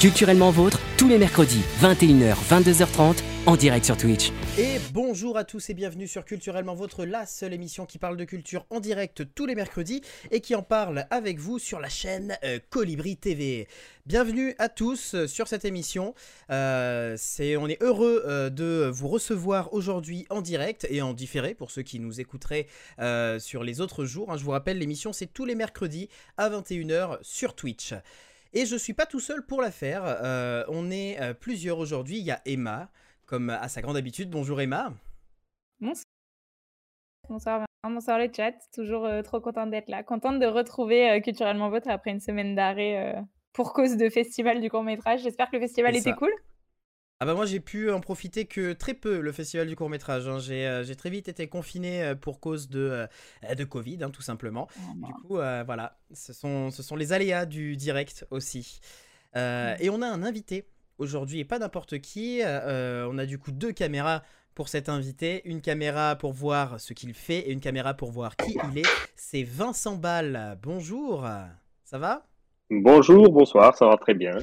Culturellement vôtre, tous les mercredis, 21h, 22h30, en direct sur Twitch. Et bonjour à tous et bienvenue sur Culturellement Vôtre, la seule émission qui parle de culture en direct tous les mercredis et qui en parle avec vous sur la chaîne euh, Colibri TV. Bienvenue à tous euh, sur cette émission. Euh, on est heureux de vous recevoir aujourd'hui en direct et en différé pour ceux qui nous écouteraient sur les autres jours. hein. Je vous rappelle, l'émission c'est tous les mercredis à 21h sur Twitch. Et je suis pas tout seul pour la faire. euh, on est euh, plusieurs aujourd'hui. Il y a Emma, comme à sa grande habitude. Bonjour Emma. Bonsoir. Bonsoir, bonsoir le chat. Toujours euh, trop contente d'être là. Contente de retrouver euh, Culturellement Vôtre après une semaine d'arrêt pour cause de festival du court-métrage. J'espère que le festival était cool. Ah bah moi j'ai pu en profiter que très peu le festival du court métrage. J'ai euh, j'ai très vite été confiné euh, pour cause de, euh, de Covid hein, tout simplement. Du coup euh, voilà, ce sont, ce sont les aléas du direct aussi. Euh, Et on a un invité aujourd'hui et pas n'importe qui. Euh, on a du coup deux caméras pour cet invité. Une caméra pour voir ce qu'il fait et une caméra pour voir qui il est. C'est Vincent Ball. Bonjour, ça va? Bonjour, bonsoir, ça va très bien.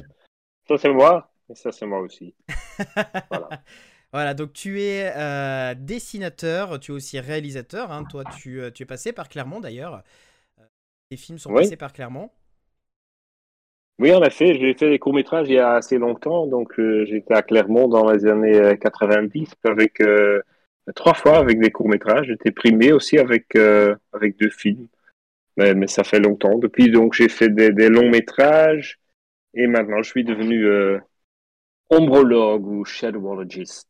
Ça c'est moi, et ça c'est moi aussi. Voilà. Voilà, donc tu es euh, dessinateur, tu es aussi réalisateur. hein. Toi, tu, euh, tu es passé par Clermont d'ailleurs. Euh, Tes films sont Oui. passés par Clermont. Oui, en effet, j'ai fait des courts-métrages il y a assez longtemps, donc euh, j'étais à Clermont dans les années euh, 90 avec euh, trois fois avec des courts-métrages. J'étais primé aussi avec avec deux films, mais, mais ça fait longtemps. Depuis, donc j'ai fait des, des longs-métrages et maintenant je suis devenu ombrologue ou shadowologist.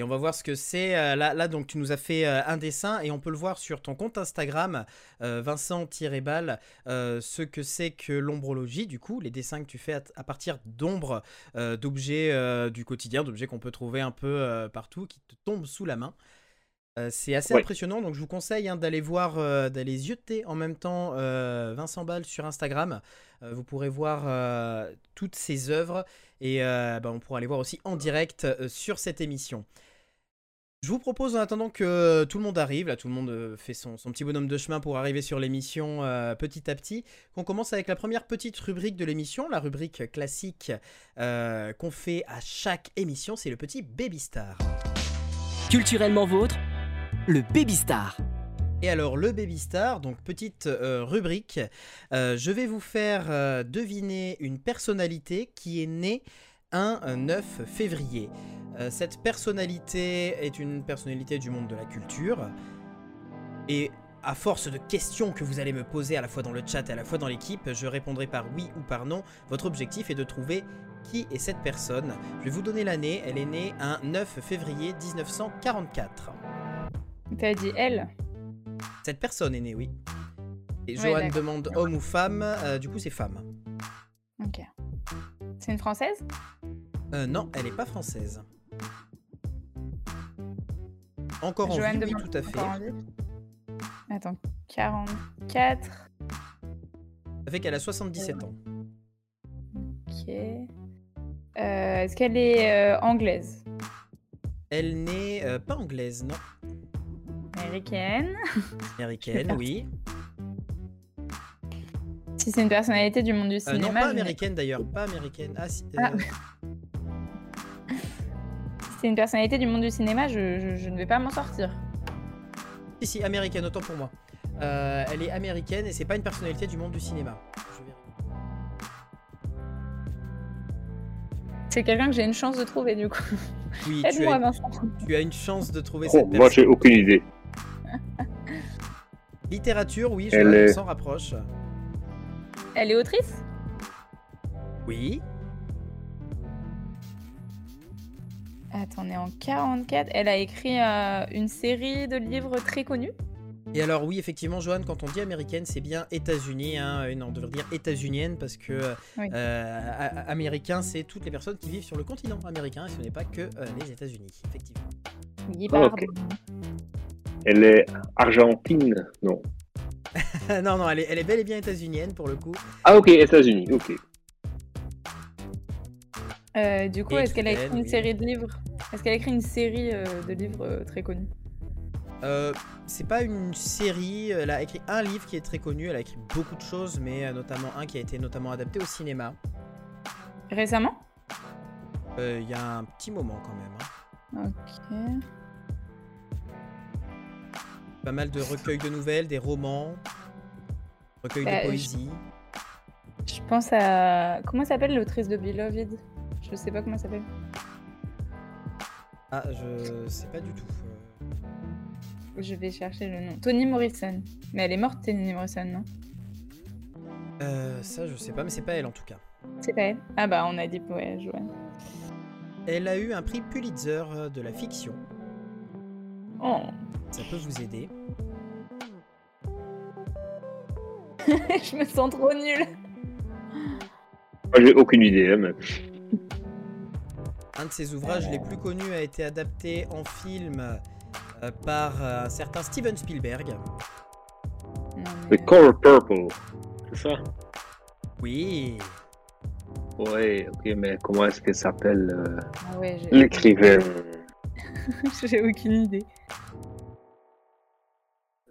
Et on va voir ce que c'est. euh, là, donc, tu nous as fait euh, un dessin et on peut le voir sur ton compte Instagram, euh, Vincent-Ball, euh, ce que c'est que l'ombrologie, du coup, les dessins que tu fais à, partir d'ombres, d'objets du quotidien, d'objets qu'on peut trouver un peu partout, qui te tombent sous la main. Euh, c'est assez Ouais. impressionnant, donc je vous conseille hein, d'aller voir, euh, d'aller zioter en même temps euh, Vincent Ball sur Instagram. Euh, vous pourrez voir euh, toutes ses œuvres et euh, bah, on pourra les voir aussi en direct euh, sur cette émission. Je vous propose en attendant que tout le monde arrive, là tout le monde fait son, son petit bonhomme de chemin pour arriver sur l'émission euh, petit à petit, qu'on commence avec la première petite rubrique de l'émission, la rubrique classique euh, qu'on fait à chaque émission, c'est le petit Baby Star. Culturellement vôtre, le Baby Star. Et alors le Baby Star, donc petite euh, rubrique, euh, je vais vous faire euh, deviner une personnalité qui est née un euh, 9 février. Cette personnalité est une personnalité du monde de la culture. Et à force de questions que vous allez me poser à la fois dans le chat et à la fois dans l'équipe, je répondrai par oui ou par non. Votre objectif est de trouver qui est cette personne. Je vais vous donner l'année. Elle est née un 9 février 1944. T'as dit elle Cette personne est née, oui. Et Ouais, Johan demande homme ou femme. euh, du coup, c'est femme. Ok. C'est une française Euh, non, elle n'est pas française. Encore en Joanne vie, oui, demande tout à fait. Attends, 44. Ça fait qu'elle a 77 ans. Ok. Euh, Est-ce qu'elle est anglaise? Elle n'est pas anglaise, non. Américaine Américaine, oui. Si c'est une personnalité du monde du Euh, cinéma. non, pas américaine d'ailleurs. Pas américaine. Ah, si, Ah. euh, Si c'est une personnalité du monde du cinéma, je, je- je ne vais pas m'en sortir. si, si, américaine, autant pour moi. Euh, elle est américaine et c'est pas une personnalité du monde du cinéma. Je. C'est quelqu'un que j'ai une chance de trouver du coup. Oui, tu Aide-moi, as, Vincent. tu as une chance de trouver Oh, cette moi j'ai aucune idée. Littérature, oui, Elle Johan, est- on s'en rapproche. Elle est autrice? Oui. Attends, on est en 44. Elle a écrit euh, une série de livres très connus? Et alors oui, effectivement, Johan, quand on dit américaine, c'est bien États-Unis. Hein, non, on devrait dire états-unienne parce que Oui. euh, a- américain, c'est toutes les personnes qui vivent sur le continent américain et ce n'est pas que euh, les États-Unis, effectivement. Oui, pardon. ok. Elle est argentine, non. non, non, elle est, elle est bel et bien états-unienne pour le coup. Ah ok, États-Unis, ok. Euh, du coup, est-ce qu'elle a écrit une oui. série de livres? Est-ce qu'elle a écrit une série euh, de livres euh, très connus? Euh, c'est pas une série, elle a écrit un livre qui est très connu, elle a écrit beaucoup de choses, mais notamment un qui a été notamment adapté au cinéma. Récemment? Il y a un petit moment quand même. hein. Ok. Pas mal de recueils de nouvelles, des romans, recueils Bah, de je- poésie. Je pense à. Comment s'appelle l'autrice de Beloved Je sais pas comment elle s'appelle. Ah, je sais pas du tout. Je vais chercher le nom. Toni Morrison. Mais elle est morte, Toni Morrison, non? Euh, ça, je sais pas, mais c'est pas elle en tout cas. C'est pas elle? Ah bah, on a dit, ouais, Joanne. Elle a eu un prix Pulitzer euh, de la fiction. Oh Ça peut vous aider. Je me sens trop nulle Moi, j'ai aucune idée. hein, mais- Un de ses ouvrages les plus connus a été adapté en film euh, par euh, un certain Steven Spielberg. Non, The. Color Purple. C'est ça? Oui. Ouais, ok, mais comment est-ce qu'elle s'appelle euh, Ah ouais, L'écrivaine. j'ai aucune idée.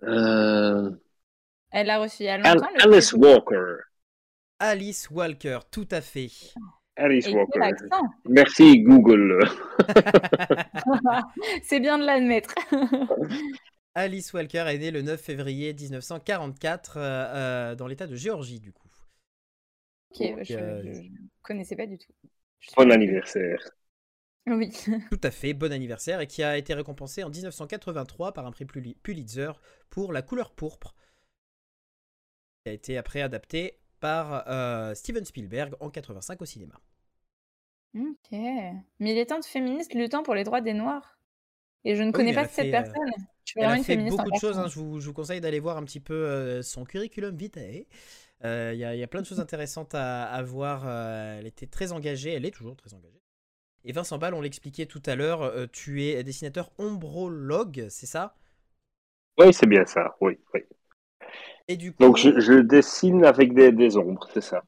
Euh, Elle a reçu il y a Al- longtemps le Alice Walker. Alice Walker, tout à fait. Alice Et Walker. Merci Google. C'est bien de l'admettre. Alice Walker est née le 9 février 1944 euh, euh, dans l'état de Géorgie, du coup. Ok, bah, je, euh, je connaissais pas du tout. Bon anniversaire. Oui. Tout à fait, bon anniversaire, et qui a été récompensé en 1983 par un prix Puli- Pulitzer pour La couleur pourpre, qui a été après adapté par euh, Steven Spielberg en 85 au cinéma. Ok. Militante féministe luttant pour les droits des Noirs. Et je ne connais pas cette fait, euh, personne. Je suis Elle a fait beaucoup de choses, hein, je, vous, je vous conseille d'aller voir un petit peu euh, son curriculum vitae. Il y, a- plein de choses intéressantes à, à voir. elle était très engagée, elle est toujours très engagée. Et Vincent Ball, on l'expliquait tout à l'heure, euh, tu es dessinateur ombrologue, c'est ça? Oui, c'est bien ça. Oui, oui. Et du coup, Donc je, je dessine avec des, des ombres, c'est ça.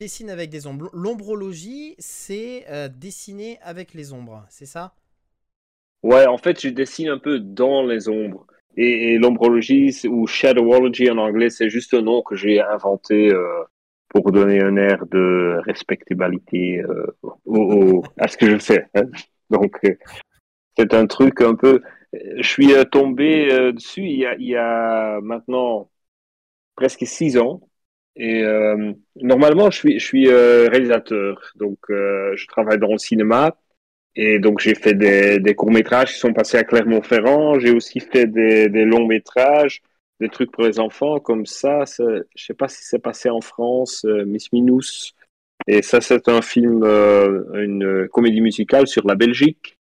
dessine avec des ombres. L'ombrologie, c'est euh, dessiner avec les ombres, c'est ça? Ouais, en fait, je dessine un peu dans les ombres. Et, et l'ombrologie, ou shadowology en anglais, c'est juste un nom que j'ai inventé euh, pour donner un air de respectabilité euh, à ce que je fais. hein. Donc, euh, c'est un truc un peu. Je suis euh, tombé dessus il y, a, maintenant presque six ans. Et normalement, je suis, réalisateur. Donc, je travaille dans le cinéma. Et donc, j'ai fait des, courts-métrages qui sont passés à Clermont-Ferrand. J'ai aussi fait des longs-métrages, des trucs pour les enfants comme ça. je sais pas si c'est passé en France, euh, Miss Minous. Et ça, c'est un film, euh, une comédie musicale sur la Belgique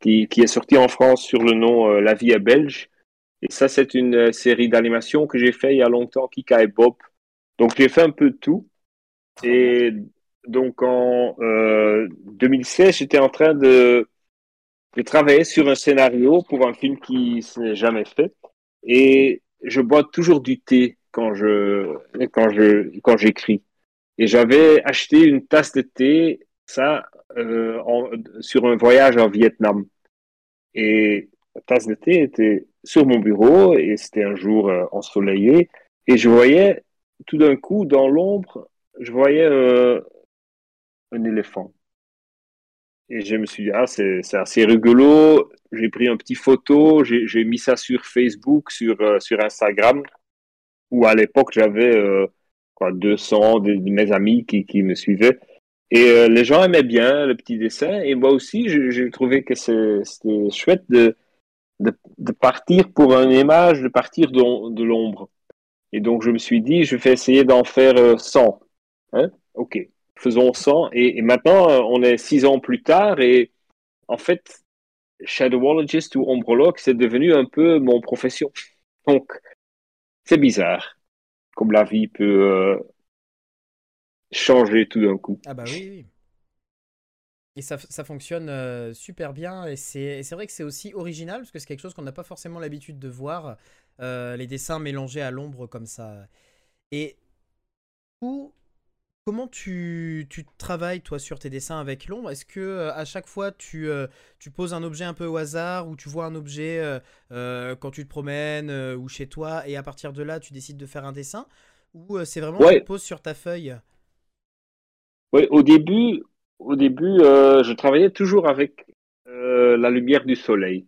qui, qui est sorti en France sur le nom euh, La vie est belge. Et ça, c'est une euh, série d'animation que j'ai fait il y a longtemps, Kika et Bob. Donc, j'ai fait un peu de tout. Et donc en euh, 2016, j'étais en train de, de travailler sur un scénario pour un film qui s'est jamais fait. Et je bois toujours du thé quand je quand je quand j'écris. Et j'avais acheté une tasse de thé, ça, euh, sur un voyage en Vietnam. Et la tasse de thé était sur mon bureau et c'était un jour euh, ensoleillé. Et je voyais tout d'un coup dans l'ombre, je voyais euh, un éléphant. Et je me suis dit, ah, c'est assez rigolo. J'ai pris une petite photo, j'ai mis ça sur Facebook, sur, euh, sur Instagram, où à l'époque j'avais euh, quoi, 200 de, de mes amis qui, qui me suivaient. Et euh, les gens aimaient bien le petit dessin. Et moi aussi, j'ai trouvé que c'était chouette de, de, partir pour une image, de partir de, l'ombre. Et donc, je me suis dit, je vais essayer d'en faire euh, 100. Hein? OK, faisons 100. Et, maintenant, euh, on est six ans plus tard. Et en fait, Shadowologist ou Ombrologue, c'est devenu un peu mon profession. Donc, c'est bizarre. Comme la vie peut euh, changer tout d'un coup. Ah bah oui. Et ça, ça fonctionne euh, super bien et c'est vrai que c'est aussi original parce que c'est quelque chose qu'on n'a pas forcément l'habitude de voir, les dessins mélangés à l'ombre comme ça. Et où, comment tu, tu travailles toi sur tes dessins avec l'ombre? Est-ce que euh, à chaque fois tu, euh, tu poses un objet un peu au hasard ou tu vois un objet euh, quand tu te promènes ou chez toi et à partir de là tu décides de faire un dessin? Ou c'est vraiment Ouais. tu poses sur ta feuille? Oui, au début, au début, je travaillais toujours avec la lumière du soleil.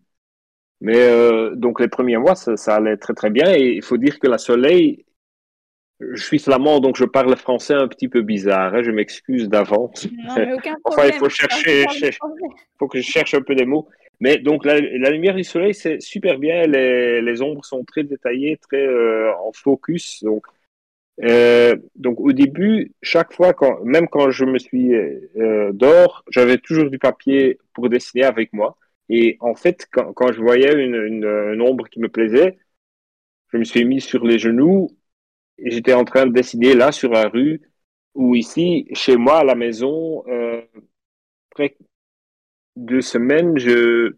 Mais donc les premiers mois, ça, ça, allait très très bien. Et il faut dire que la soleil, je suis flamand, donc je parle français un petit peu bizarre. Hein, je m'excuse d'avance. Enfin, il faut chercher, faut que je cherche un peu des mots. Mais donc la, la lumière du soleil, c'est super bien. Les, les, ombres sont très détaillées, très euh, en focus. Donc, euh, donc au début, chaque fois, quand, même quand je me suis euh, dehors, j'avais toujours du papier pour dessiner avec moi. Et en fait, quand, quand je voyais une, une, une, ombre qui me plaisait, je me suis mis sur les genoux j'étais en train de dessiner là sur la rue ou ici, chez moi à la maison, euh, après deux semaines, je,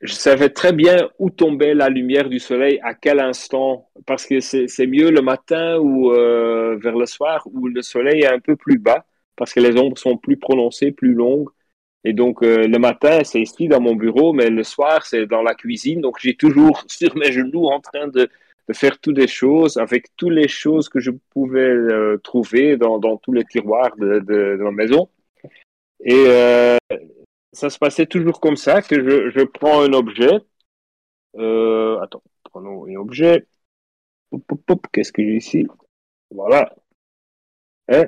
je savais très bien où tombait la lumière du soleil, à quel instant, parce que c'est mieux le matin ou euh, vers le soir où le soleil est un peu plus bas, parce que les ombres sont plus prononcées, plus longues. Et donc euh, le matin, c'est ici dans mon bureau, mais le soir, c'est dans la cuisine. Donc j'ai toujours sur mes genoux en train de, de, faire toutes les choses, avec toutes les choses que je pouvais euh, trouver dans, tous les tiroirs de, ma maison. Et euh, ça se passait toujours comme ça, que je, je prends un objet. Euh, attends, prenons un objet. Qu'est-ce que j'ai ici? Voilà. Hein?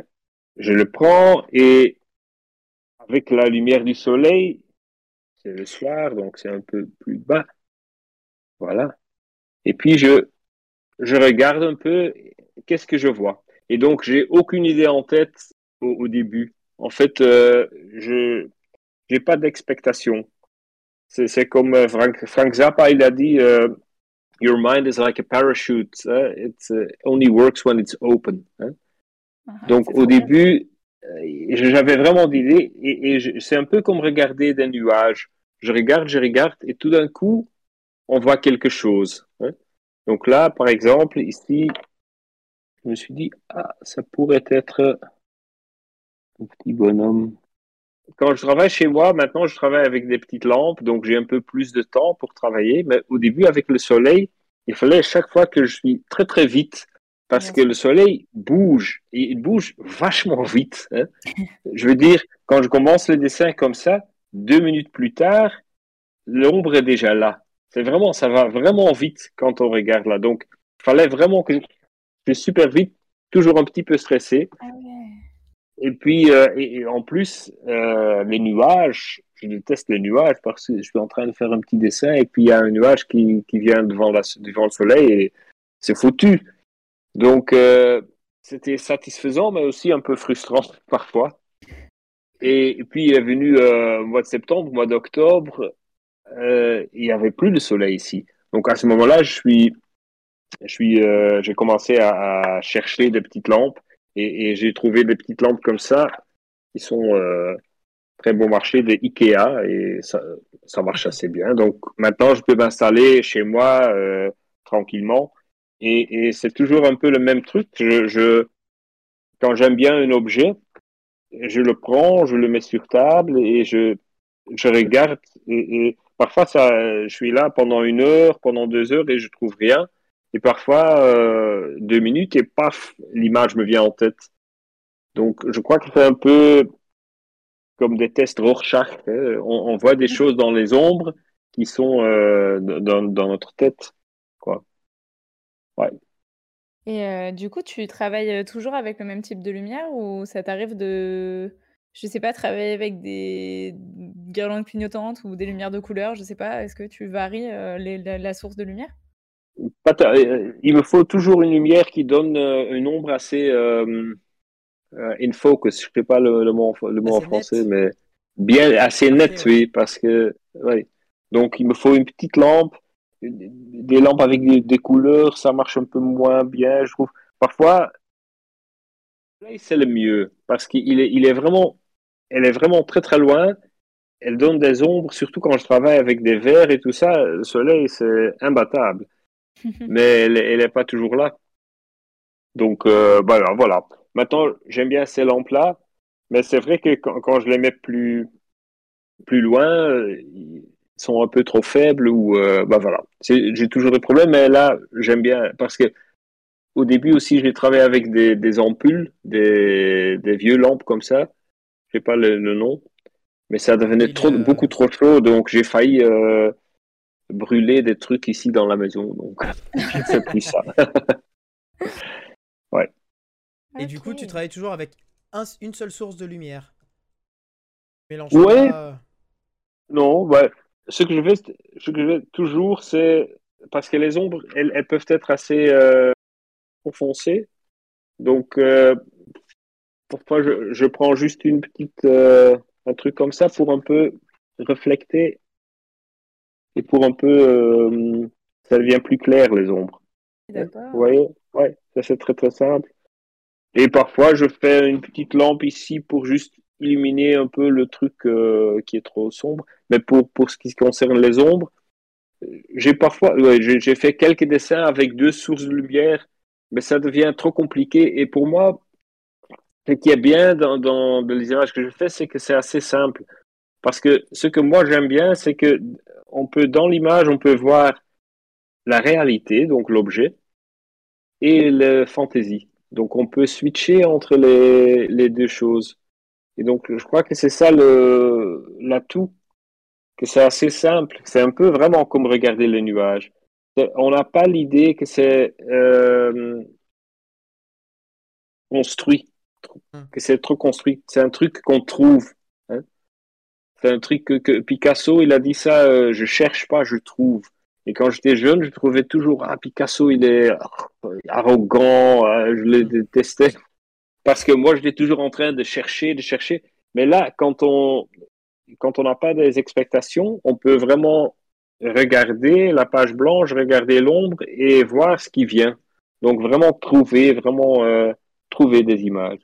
Je le prends et avec la lumière du soleil, c'est le soir, donc c'est un peu plus bas. Voilà. Et puis je, je regarde un peu, qu'est-ce que je vois? Et donc j'ai aucune idée en tête au, au début. En fait, euh, je j'ai pas d'expectation. C'est comme euh, Frank, Frank, Zappa, il a dit uh, Your mind is like a parachute. Uh, it uh, only works when it's open. Hein? Ah, Donc au début, euh, j'avais vraiment d'idées et, et c'est un peu comme regarder des nuages. Je regarde, je regarde et tout d'un coup, on voit quelque chose. Donc là, par exemple, ici, je me suis dit, ah, ça pourrait être un petit bonhomme. Quand je travaille chez moi, maintenant, je travaille avec des petites lampes, donc j'ai un peu plus de temps pour travailler. Mais au début, avec le soleil, il fallait chaque fois que je suis très, très vite parce que le soleil bouge et il bouge vachement vite. Hein. je veux dire, quand je commence le dessin comme ça, deux minutes plus tard, l'ombre est déjà là. C'est vraiment, ça va vraiment vite quand on regarde là. Donc, il fallait vraiment que je super vite, toujours un petit peu stressé. Ah ouais. Et puis, euh, et, et, en plus, euh, les nuages, je déteste les nuages parce que je suis en train de faire un petit dessin et puis il y a un nuage qui, qui vient devant, la, devant le soleil et c'est foutu. Donc, euh, c'était satisfaisant, mais aussi un peu frustrant parfois. Et, et puis, il est venu au mois de septembre, au mois d'octobre, il n'y avait plus de soleil ici. Donc, à ce moment-là, je suis, je suis, euh, j'ai commencé à, chercher des petites lampes et, j'ai trouvé des petites lampes comme ça qui sont euh, très bon marché des Ikea et ça, ça marche assez bien. Donc, maintenant, je peux m'installer chez moi euh, tranquillement et, c'est toujours un peu le même truc. Je, quand j'aime bien un objet, je le prends, je le mets sur table et je, je regarde. Et, parfois, je suis là pendant une heure, pendant deux heures et je trouve rien. Et parfois, euh, deux minutes et paf, l'image me vient en tête. Donc, je crois que c'est un peu comme des tests Rorschach. Hein. On, voit des choses dans les ombres qui sont euh, dans, dans notre tête. Quoi. Ouais. Et euh, du coup, tu travailles toujours avec le même type de lumière ou ça t'arrive de, je sais pas, travailler avec des guirlandes clignotantes ou des lumières de couleur, je sais pas, est-ce que tu varies euh, les, la, la, source de lumière? Il me faut toujours une lumière qui donne une ombre assez euh, in focus, je sais pas le, le mot, le mot en français, net. mais bien assez net, okay, oui, parce que, ouais. Donc, il me faut une petite lampe des lampes avec des, des, couleurs, ça marche un peu moins bien, je trouve. Parfois, c'est le mieux parce qu'il est, il est vraiment, elle est vraiment très très loin. Elle donne des ombres, surtout quand je travaille avec des verres et tout ça. Le soleil, c'est imbattable. Mais elle, elle est pas toujours là. Donc, euh, voilà, voilà. Maintenant, j'aime bien ces lampes-là, mais c'est vrai que quand, quand, je les mets plus, plus loin, sont un peu trop faibles ou euh, bah voilà j'ai toujours des problèmes mais là j'aime bien parce que au début aussi, j'ai travaillé avec des, des ampoules, des, des vieux lampes comme ça. Je sais pas le, le nom, mais ça devenait trop, le- beaucoup trop chaud, donc j'ai failli euh, brûler des trucs ici dans la maison. Donc, j'ai fait plus ça. Et du coup, tu travailles toujours avec un- une seule source de lumière. Tu mélanges Ouais. pas- Non, ouais. Ce que je fais, ce que je fais toujours, c'est parce que les ombres, elles, elles peuvent être assez euh, foncées. Donc, euh, parfois, je, je prends juste une petite, euh, un truc comme ça pour un peu reflecter et pour un peu, euh, ça devient plus clair les ombres. D'accord. Vous voyez? Ouais, ça c'est très très simple. Et parfois, je fais une petite lampe ici pour juste illuminer un peu le truc euh, qui est trop sombre. Mais pour, pour ce qui concerne les ombres, j'ai parfois, ouais, j'ai fait quelques dessins avec deux sources de lumière, mais ça devient trop compliqué. Et pour moi, ce qui est bien dans, dans images que je fais, c'est que c'est assez simple. Parce que ce que moi j'aime bien, c'est que on peut, dans l'image, on peut voir la réalité, donc l'objet, et le fantasy. Donc on peut switcher entre les, deux choses. Et donc je crois que c'est ça l'atout, que c'est assez simple. C'est un peu vraiment comme regarder les nuages. On n'a pas l'idée que c'est euh, construit. Que c'est trop construit. C'est un truc qu'on trouve. hein. C'est un truc que, que Picasso, il a dit ça, euh, je cherche pas, je trouve. Et quand j'étais jeune, je trouvais toujours, ah, Picasso, il est arrogant, euh, je le détestais. Parce que moi, j'étais toujours en train de chercher, de chercher. Mais là, quand on quand on n'a pas des expectations, on peut vraiment regarder la page blanche, regarder l'ombre et voir ce qui vient. Donc vraiment trouver, vraiment euh, trouver des images.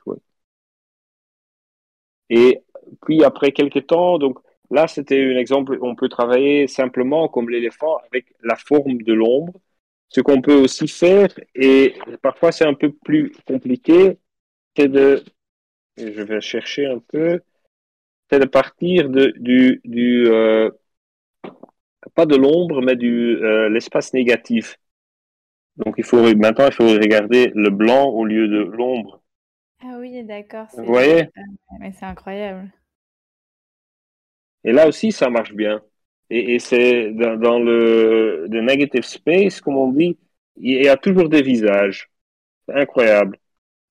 Et puis après quelques temps, donc là c'était un exemple, on peut travailler simplement comme l'éléphant avec la forme de l'ombre. Ce qu'on peut aussi faire, et parfois c'est un peu plus compliqué, c'est de, je vais chercher un peu, c'est de partir de, du, du euh, pas de l'ombre, mais du euh, l'espace négatif. Donc il faut maintenant il faut regarder le blanc au lieu de l'ombre. Ah oui, d'accord. Vous voyez? Ah, mais c'est incroyable. Et là aussi ça marche bien. Et, et c'est dans, dans le, negative space, comme on dit, il y a toujours des visages. C'est incroyable.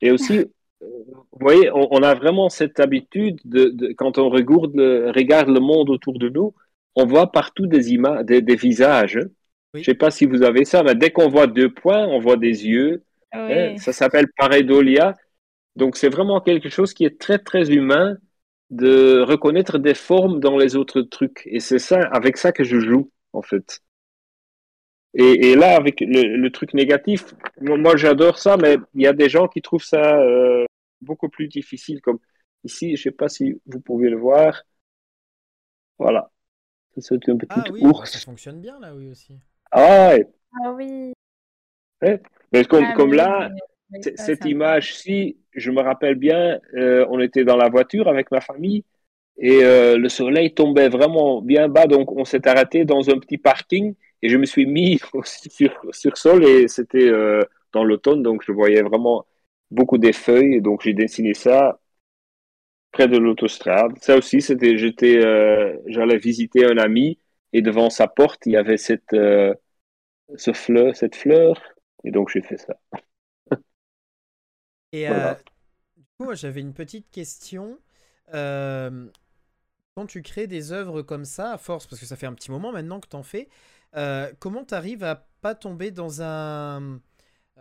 Et aussi, euh, vous voyez, on, on a vraiment cette habitude de, de quand on regarde le, regarde le monde autour de nous, on voit partout des images, des, des visages. hein. Oui. Je sais pas si vous avez ça, mais dès qu'on voit deux points, on voit des yeux. hein. Oui. Ça s'appelle pareidolia. Donc c'est vraiment quelque chose qui est très très humain de reconnaître des formes dans les autres trucs. Et c'est ça, avec ça que je joue en fait. Et, et là, avec le, le truc négatif, moi, j'adore ça, mais il y a des gens qui trouvent ça euh, beaucoup plus difficile. Comme ici, je sais pas si vous pouvez le voir. Voilà. Ça, C'est une petite Ah oui, ours. ça fonctionne bien là, oui aussi. Ah ouais. Ah oui. Mais comme, Ah, comme là, oui, cette image-ci, je me rappelle bien, euh, on était dans la voiture avec ma famille et euh, le soleil tombait vraiment bien bas, donc on s'est arrêté dans un petit parking et je me suis mis sur, sur sol et c'était euh, dans l'automne, donc je voyais vraiment beaucoup des feuilles, et donc j'ai dessiné ça près de l'autostrade. Ça aussi, c'était, j'étais, j'allais visiter un ami et devant sa porte, il y avait cette, euh, ce fleur, cette fleur, et donc j'ai fait ça. Et Voilà. euh, du coup, moi, j'avais une petite question. Euh, quand tu crées des œuvres comme ça, à force, parce que ça fait un petit moment maintenant que tu en fais, comment tu arrives à pas tomber dans un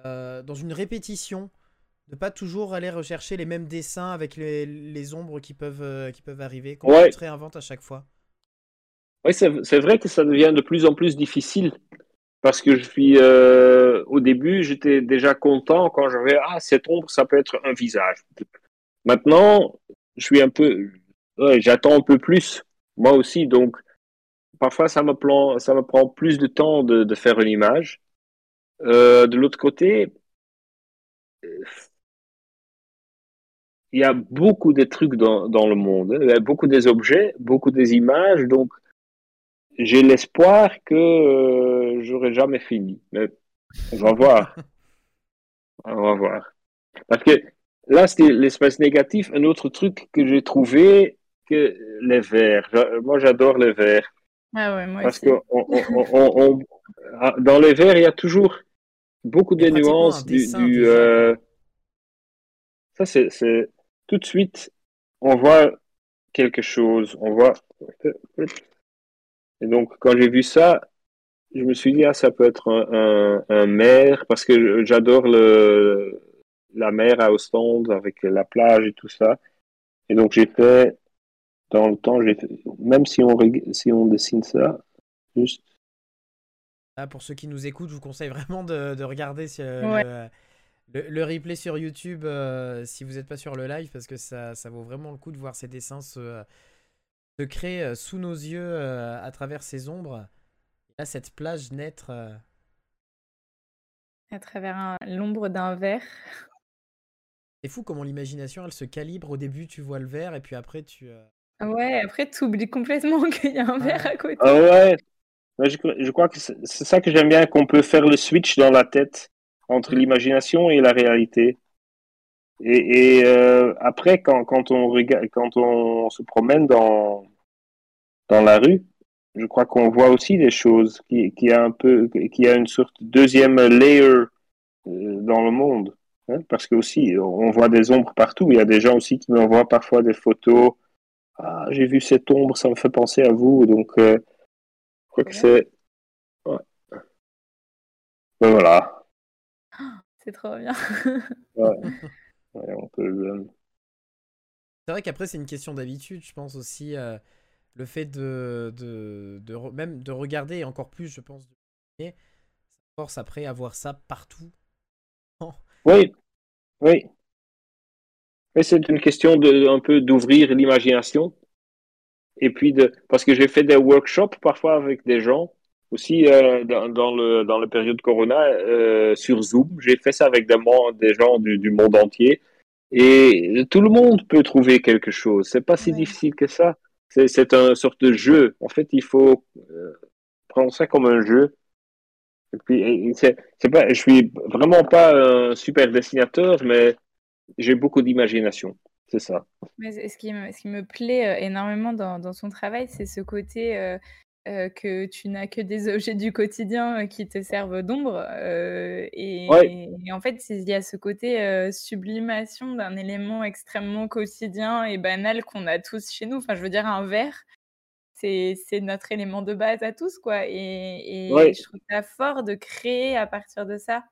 dans une répétition? De pas toujours aller rechercher les mêmes dessins avec les, les ombres qui peuvent qui peuvent arriver comment Ouais. tu te réinventes à chaque fois? Oui, c'est vrai que ça devient de plus en plus difficile parce que je suis euh, au début, j'étais déjà content quand j'avais ah cette ombre, ça peut être un visage. Maintenant, je suis un peu, j'attends un peu plus moi aussi, donc parfois ça me prend, ça me prend plus de temps de, faire une image. Euh, de l'autre côté, il y a beaucoup de trucs dans, dans le monde, hein. beaucoup des objets, beaucoup des images, donc j'ai l'espoir que euh, j'aurai jamais fini. Mais on va voir. On va voir. Parce que là, c'était l'espace négatif. Un autre truc que j'ai trouvé, que les verts. Moi, j'adore les verts. Ah ouais, moi Parce aussi. que on, on- ah, dans les verts, il y a toujours beaucoup de nuances. Du, euh, ça, c'est tout de suite, on voit quelque chose. On voit. Et donc, quand j'ai vu ça, je me suis dit, ah, ça peut être un, un, un maire, parce que j'adore le, la mer à Ostende avec la plage et tout ça. Et donc, j'ai fait, dans le temps, j'ai fait, même si on, si on dessine ça, juste Ah, pour ceux qui nous écoutent, je vous conseille vraiment de, de regarder si, euh, Ouais. le, le- le replay sur YouTube euh, si vous n'êtes pas sur le live parce que ça, ça vaut vraiment le coup de voir ces dessins se, se créer euh, sous nos yeux euh, à travers ces ombres. Là, cette plage naître. euh, À travers un- l'ombre d'un verre. C'est fou comment l'imagination elle se calibre. Au début, tu vois le vert et puis après, tu. euh, Ouais, après, tu oublies complètement qu'il y a un verre à côté. Ah ouais, Ouais, je, je crois que c'est ça que j'aime bien, qu'on peut faire le switch dans la tête entre l'imagination et la réalité. Et, et euh, après, quand, quand, on regarde, quand on se promène dans, dans la rue, je crois qu'on voit aussi des choses qui, qui a un peu, qui a une sorte de deuxième layer euh, dans le monde. hein, parce que aussi, on voit des ombres partout. Il y a des gens aussi qui m'envoient parfois des photos. Ah, j'ai vu cette ombre, ça me fait penser à vous. Donc, euh, je crois que c'est. Ouais. Ben voilà. C'est trop bien. Ouais. Ouais, on peut le- C'est vrai qu'après, c'est une question d'habitude, je pense aussi. euh, le fait de, de, de re- même de regarder, et encore plus, je pense, de force après à voir ça partout. Oui, oui. Mais c'est une question de un peu d'ouvrir l'imagination. Et puis de parce que j'ai fait des workshops parfois avec des gens aussi euh, dans, dans le dans la période Corona euh, sur Zoom. J'ai fait ça avec des, gens du, du monde entier. Et tout le monde peut trouver quelque chose. C'est pas si Ouais. difficile que ça. C'est c'est un sorte de jeu. En fait, il faut euh, prendre ça comme un jeu. Et puis, c'est, c'est pas, je suis vraiment pas un super dessinateur, mais j'ai beaucoup d'imagination. C'est ça. Mais ce qui me, ce qui me plaît énormément dans, dans son travail, c'est ce côté euh, euh, que tu n'as que des objets du quotidien euh, qui te servent d'ombre. euh, et, Ouais. et en fait, il y a ce côté euh, sublimation d'un élément extrêmement quotidien et banal qu'on a tous chez nous. Enfin, je veux dire, un verre, c'est notre élément de base à tous, quoi. Et, et Ouais. je trouve ça fort de créer à partir de ça.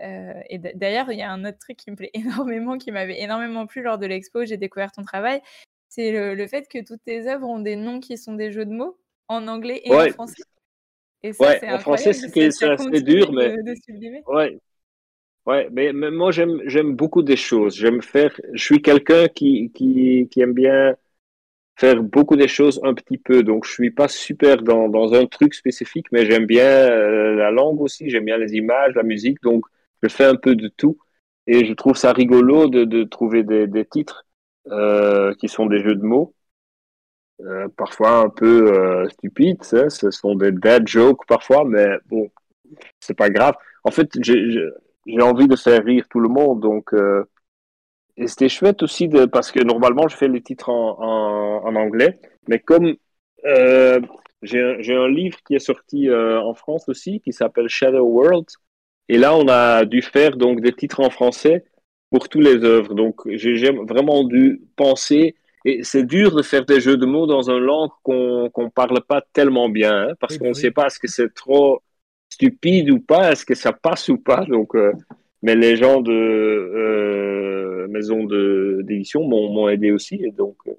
Euh, et d'ailleurs, il y a un autre truc qui me plaît énormément, qui m'avait énormément plu lors de l'expo, j'ai découvert ton travail, c'est le, le fait que toutes tes œuvres ont des noms qui sont des jeux de mots en anglais et en français. Et ça, Ouais, en français, c'était- assez dur, mais- de. Ouais. Ouais, mais, mais moi, j'aime, j'aime beaucoup des choses. J'aime faire, je suis quelqu'un qui, qui, qui aime bien faire beaucoup des choses un petit peu. Donc, je suis pas super dans, dans un truc spécifique, mais j'aime bien euh, la langue aussi, j'aime bien les images, la musique. Donc, je fais un peu de tout. Et je trouve ça rigolo de, de trouver des, des titres euh, qui sont des jeux de mots. Euh, parfois un peu euh, stupides, ce sont des dad jokes parfois, mais bon, c'est pas grave. En fait, j'ai envie de faire rire tout le monde, donc euh, et c'était chouette aussi de parce que normalement je fais les titres en, en, anglais, mais comme euh, j'ai un- livre qui est sorti en France aussi qui s'appelle Shadow World, et là on a dû faire donc des titres en français pour tous les œuvres, donc j'ai vraiment dû penser. Et c'est dur de faire des jeux de mots dans une langue qu'on qu'on parle pas tellement bien, hein, parce Oui, qu'on ne oui. sait pas est-ce que c'est trop stupide ou pas, est-ce que ça passe ou pas. Donc, euh, mais les gens de euh, maison d'édition m'ont m'ont aidé aussi, et donc euh,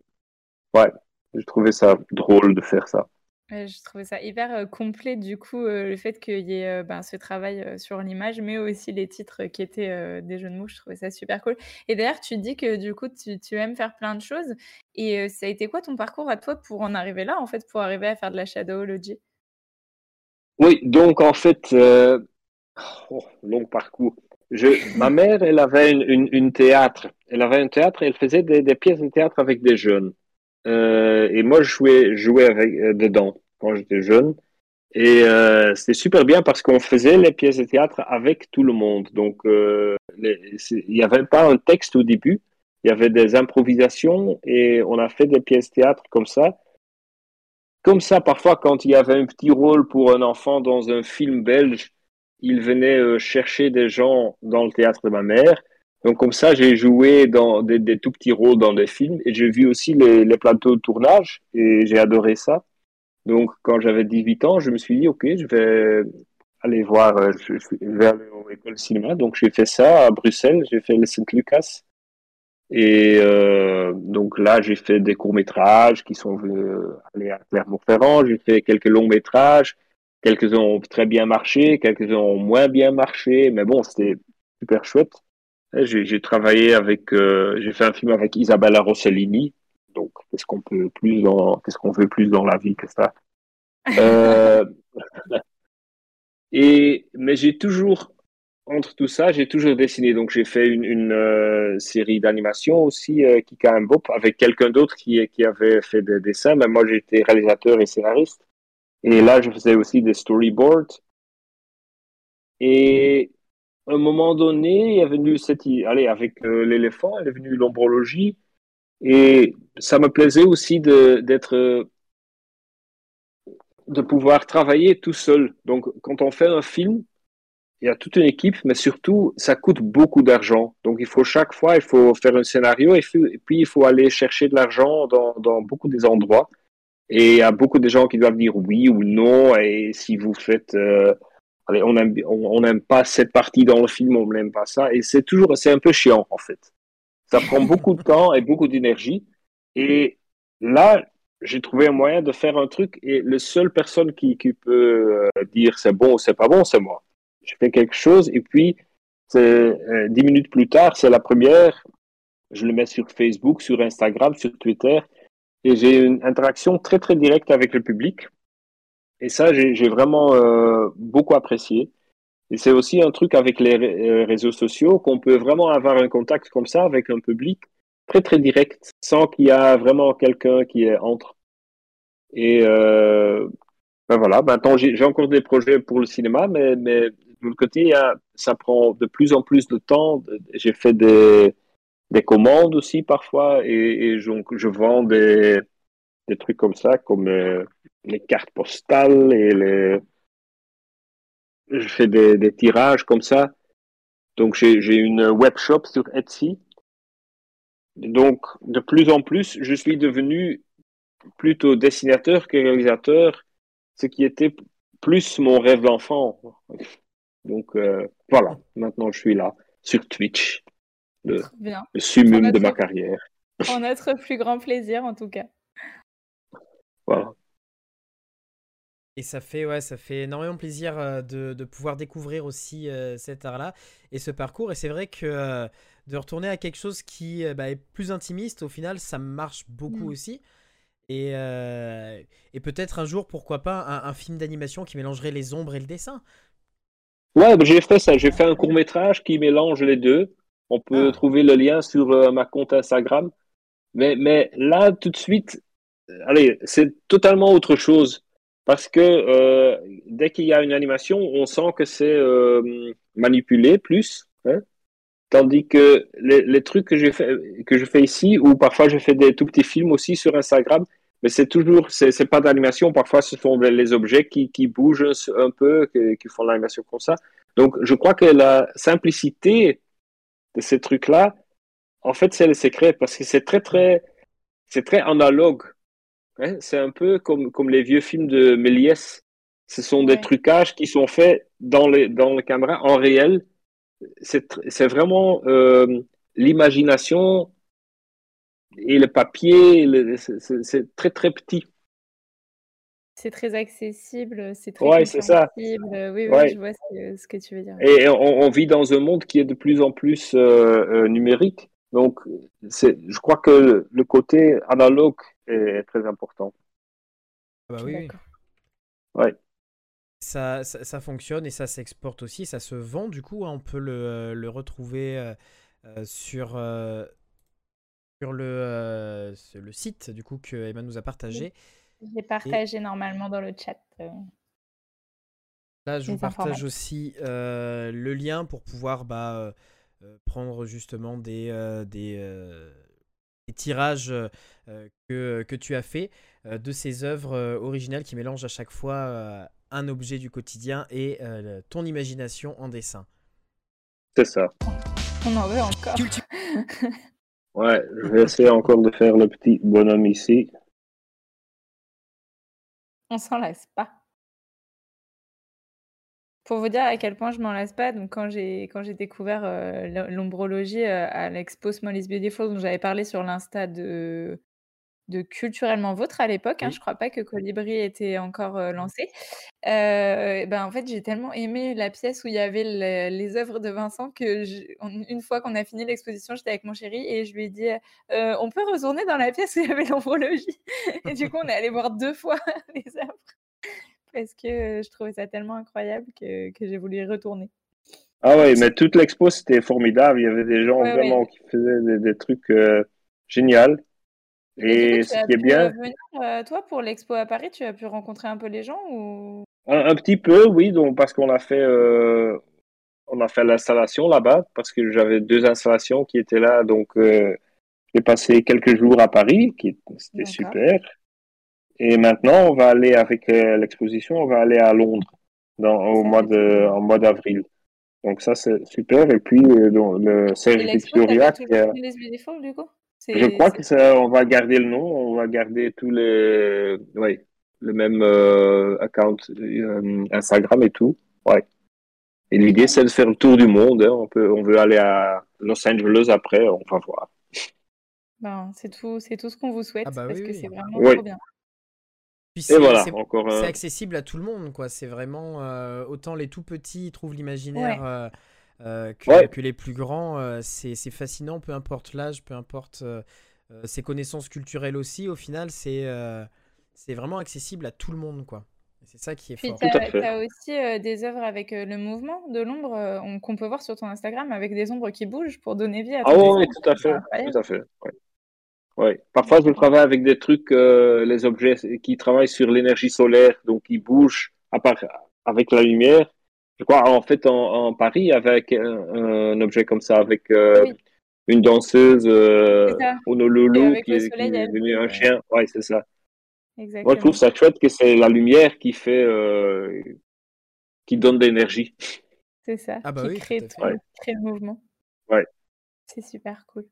ouais, j'ai trouvé ça drôle de faire ça. Je trouvais ça hyper complet, du coup, le fait qu'il y ait ben, ce travail sur l'image, mais aussi les titres qui étaient des jeux de mots, je trouvais ça super cool. Et d'ailleurs, tu dis que du coup, tu, aimes faire plein de choses. Et ça a été quoi ton parcours à toi pour en arriver là, en fait, pour arriver à faire de la shadowology? Oui, donc en fait, oh, long parcours. Ma mère, elle avait une, une, théâtre. Elle avait un théâtre et elle faisait des pièces de théâtre avec des jeunes. Euh, et moi, je jouais, avec, euh, dedans quand j'étais jeune. Et euh, c'était super bien parce qu'on faisait les pièces de théâtre avec tout le monde. Donc, il n'y avait pas un texte au début, il y avait des improvisations et on a fait des pièces de théâtre comme ça. Comme ça, parfois, quand il y avait un petit rôle pour un enfant dans un film belge, il venait chercher des gens dans le théâtre de ma mère. Donc comme ça, j'ai joué dans des, des, tout petits rôles dans des films et j'ai vu aussi les, les plateaux de tournage et j'ai adoré ça. Donc, quand j'avais 18 ans, je me suis dit, OK, je vais aller voir, euh, je, vais aller à l'école cinéma. Donc, j'ai fait ça à Bruxelles, j'ai fait le Saint-Lucas. Et euh, donc là, j'ai fait des courts-métrages qui sont euh, allés à Clermont-Ferrand, j'ai fait quelques longs-métrages, quelques-uns ont très bien marché, quelques-uns ont moins bien marché, mais bon, c'était super chouette. J'ai travaillé avec, euh, j'ai fait un film avec Isabella Rossellini, donc, qu'est-ce qu'on peut plus dans, qu'est-ce qu'on veut plus dans la vie que ça? Euh, Et mais j'ai toujours entre tout ça, j'ai toujours dessiné. Donc, j'ai fait une, une euh, série d'animation aussi, euh, Kika Bop, avec quelqu'un d'autre qui, qui avait fait des dessins. Mais moi, j'étais réalisateur et scénariste. Et là, je faisais aussi des storyboards. Et un moment donné, il est venu cette, allez, avec euh, l'éléphant, il est venu l'ombrologie. Et ça me plaisait aussi d'être, de, pouvoir travailler tout seul. Donc, quand on fait un film, il y a toute une équipe, mais surtout, ça coûte beaucoup d'argent. Donc, il faut chaque fois, il faut faire un scénario et, puis il faut aller chercher de l'argent dans, dans, beaucoup des endroits. Et il y a beaucoup de gens qui doivent dire oui ou non. Et si vous faites, euh, on n'aime on pas cette partie dans le film, on n'aime pas ça. Et c'est toujours, c'est un peu chiant en fait. Ça prend beaucoup de temps et beaucoup d'énergie. Et là, j'ai trouvé un moyen de faire un truc et la seule personne qui, qui peut euh, dire c'est bon ou c'est pas bon, c'est moi. Je fais quelque chose et puis euh, dix minutes plus tard, c'est la première. Je le mets sur Facebook, sur Instagram, sur Twitter et j'ai une interaction très très directe avec le public. Et ça, j'ai vraiment euh, beaucoup apprécié. Et c'est aussi un truc avec les euh, réseaux sociaux qu'on peut vraiment avoir un contact comme ça avec un public très très direct, sans qu'il y a vraiment quelqu'un qui est entre. Et euh, ben voilà, maintenant j'ai encore des projets pour le cinéma, mais, mais de l'autre côté, ça prend de plus en plus de temps. J'ai fait des, des commandes aussi parfois et, et je, je vends des, des trucs comme ça, comme euh, les cartes postales et les, je fais des, des, tirages comme ça. Donc j'ai une web shop sur Etsy. Donc de plus en plus, je suis devenu plutôt dessinateur que réalisateur, ce qui était plus mon rêve d'enfant. Donc euh, voilà, maintenant je suis là sur Twitch, le, le summum de ma carrière. Pour notre plus grand plaisir en tout cas. Voilà. Et ça fait, ouais, ça fait énormément plaisir euh, de, de, pouvoir découvrir aussi euh, cet art-là et ce parcours. Et c'est vrai que euh, de retourner à quelque chose qui bah, est plus intimiste, au final, ça marche beaucoup mmh. aussi. Et, et peut-être un jour, pourquoi pas, un, un film d'animation qui mélangerait les ombres et le dessin. Ouais, bah, j'ai fait ça. J'ai fait un court métrage qui mélange les deux. On peut ah. trouver le lien sur ma compte Instagram. Mais, mais là, tout de suite, allez, c'est totalement autre chose parce que euh, dès qu'il y a une animation, on sent que c'est euh, manipulé plus. Hein. Tandis que les, les, trucs que j'ai fait, que je fais ici, ou parfois je fais des tout petits films aussi sur Instagram, mais c'est toujours, c'est pas d'animation. Parfois, ce sont les objets qui, qui bougent un peu, qui, qui font l'animation comme ça. Donc, je crois que la simplicité de ces trucs-là, en fait, c'est le secret parce que c'est très, très, c'est très analogue c'est un peu comme, comme les vieux films de Méliès. Ce sont des trucages qui sont faits dans, les, dans le caméra en réel. C'est vraiment euh, l'imagination et le papier, c'est très très petit. C'est très accessible, c'est très ouais, c'est ça. Oui, oui, je vois ce que, tu veux dire. Et on, vit dans un monde qui est de plus en plus euh, euh, numérique. Donc, je crois que le côté analogue est très important. Ah bah oui. Ouais. Ça, ça, fonctionne et ça s'exporte aussi, ça se vend du coup, hein. on peut le, le retrouver euh, euh, sur, euh, sur le, le site du coup que Emma nous a partagé. J'ai partagé normalement dans le chat. Là, je vous partage aussi euh, le lien pour pouvoir bah, euh, euh, prendre justement des, euh, des, des tirages euh, que, que tu as fait euh, de ces œuvres euh, originales qui mélangent à chaque fois euh, un objet du quotidien et euh, ton imagination en dessin? C'est ça. On en veut encore. Ouais, je vais essayer encore de faire le petit bonhomme ici. On s'en lasse pas. Pour vous dire à quel point je m'en lasse pas, donc quand j'ai quand j'ai découvert euh, l'ombrologie euh, à l'expo Small is Beautiful, dont j'avais parlé sur l'insta de de Culturellement Vôtre à l'époque, hein, Oui. je crois pas que Colibri était encore euh, lancé. Euh, ben en fait, j'ai tellement aimé la pièce où il y avait le- les œuvres de Vincent que je- on- une fois qu'on a fini l'exposition, j'étais avec mon chéri et je lui ai dit on peut retourner dans la pièce où il y avait l'ombrologie. Et du coup, on est allé voir deux fois les œuvres parce que euh, je trouvais ça tellement incroyable que, que j'ai voulu y retourner. Ah ouais, mais toute l'expo, c'était formidable. Il y avait des gens Ouais, vraiment ouais. qui faisaient des, des trucs euh, géniaux. Et du Et coup, ce qui est bien, euh, venir, euh, toi, pour l'expo à Paris, tu as pu rencontrer un peu les gens ou? Un, un petit peu, oui, donc parce qu'on a fait, euh, on a fait l'installation là-bas, parce que j'avais deux installations qui étaient là, donc j'ai passé quelques jours à Paris, qui c'était super. Et maintenant, on va aller avec euh, l'exposition, on va aller à Londres dans, au mois de, en mois d'avril. Donc ça, c'est super. Et puis, euh, donc, le Serge Victoria, qui Small is Beautiful, du coup? Je crois c'est- que ça, on va garder le nom, on va garder tous les, ouais, le même euh, account euh, Instagram et tout. Ouais. Et l'idée, c'est de faire le tour du monde. hein. On peut, on veut aller à Los Angeles après, on va voir. ben, c'est tout, c'est tout ce qu'on vous souhaite Ah bah parce oui, que oui. c'est vraiment Oui. trop bien. Puis Et c'est- voilà, c'est- encore C'est un. accessible à tout le monde, quoi. C'est vraiment euh, autant les tout petits trouvent l'imaginaire Ouais. euh, euh, que, Ouais. que les plus grands. euh, c'est c'est fascinant, peu importe l'âge, peu importe euh, euh, ses connaissances culturelles aussi. Au final, c'est euh, c'est vraiment accessible à tout le monde, quoi. C'est ça qui est Puis fort. tu as, aussi euh, des œuvres avec euh, le mouvement de l'ombre euh, on- qu'on peut voir sur ton Instagram avec des ombres qui bougent pour donner vie à Ah oui, tout à fait, tout à fait. Ouais. Ouais. Parfois, je travaille avec des trucs, euh, les objets qui travaillent sur l'énergie solaire, donc qui bougent à part, avec la lumière. Je crois, en fait, en, en Paris, avec un, un objet comme ça, avec euh, Oui. une danseuse euh, Honolulu avec qui le est, devenue un chien. Ouais, c'est ça. Moi, je trouve Exactement. ça chouette que c'est la lumière qui fait, euh, qui donne de l'énergie. C'est ça. Ah bah qui oui, crée, tout- Ouais. crée le mouvement. Ouais. C'est super cool.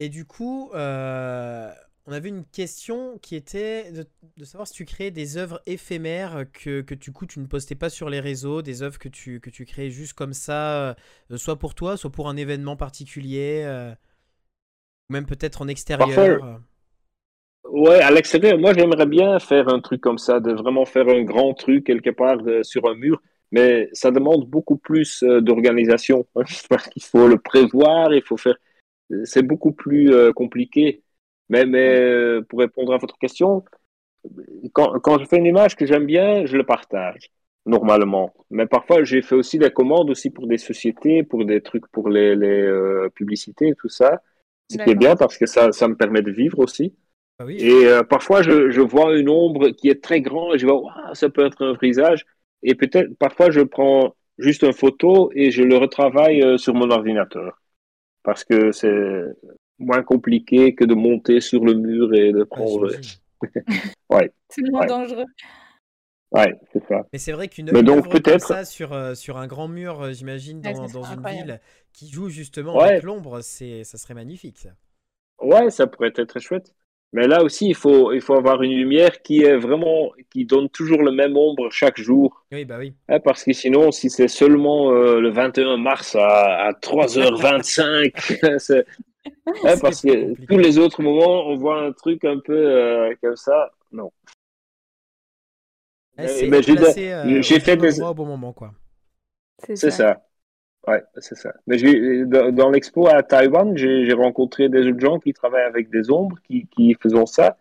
Et du coup, euh, on avait une question qui était de, de savoir si tu créais des œuvres éphémères que, que du coup tu ne postais pas sur les réseaux, des œuvres que tu, que tu créais juste comme ça, euh, soit pour toi, soit pour un événement particulier, euh, ou même peut-être en extérieur. euh. Ouais, à l'extérieur, moi j'aimerais bien faire un truc comme ça, de vraiment faire un grand truc quelque part sur un mur, mais ça demande beaucoup plus d'organisation, hein, parce qu'il faut le prévoir, il faut faire, c'est beaucoup plus euh, compliqué. Mais, mais euh, pour répondre à votre question, quand, quand je fais une image que j'aime bien, je le partage normalement. Mais parfois j'ai fait aussi des commandes aussi pour des sociétés, pour des trucs pour les, les euh, publicités et tout ça, ce qui est D'accord. bien parce que ça, ça me permet de vivre aussi. Ah oui, Et euh, parfois, je, je vois une ombre qui est très grande et je vois, ça peut être un visage. Et peut-être, parfois, je prends juste une photo et je le retravaille euh, sur mon ordinateur. Parce que c'est moins compliqué que de monter sur le mur et de ouais, prendre. j'imagine. C'est moins Ouais. dangereux. Ouais, c'est ça. Mais c'est vrai qu'une Mais une donc, œuvre comme peut-être- ça sur, euh, sur un grand mur, euh, j'imagine, Ouais, dans, ça dans une ville qui joue justement Ouais. avec l'ombre, c'est, ça serait magnifique ça. Ouais, ça pourrait être très chouette. Mais là aussi, il faut, il faut avoir une lumière qui est vraiment, qui donne toujours le même ombre chaque jour. Oui, bah oui. Hein, parce que sinon, si c'est seulement euh, le 21 mars à, à 3h25, c'est, hein, parce que compliqué. tous les autres moments, on voit un truc un peu euh, comme ça. Non. J'ai euh, fait des- au bon moment, quoi. C'est C'est ça. ça. Ouais, c'est ça. Mais j'ai, dans, dans l'expo à Taïwan, j'ai, j'ai rencontré des autres gens qui travaillent avec des ombres, qui, qui font ça,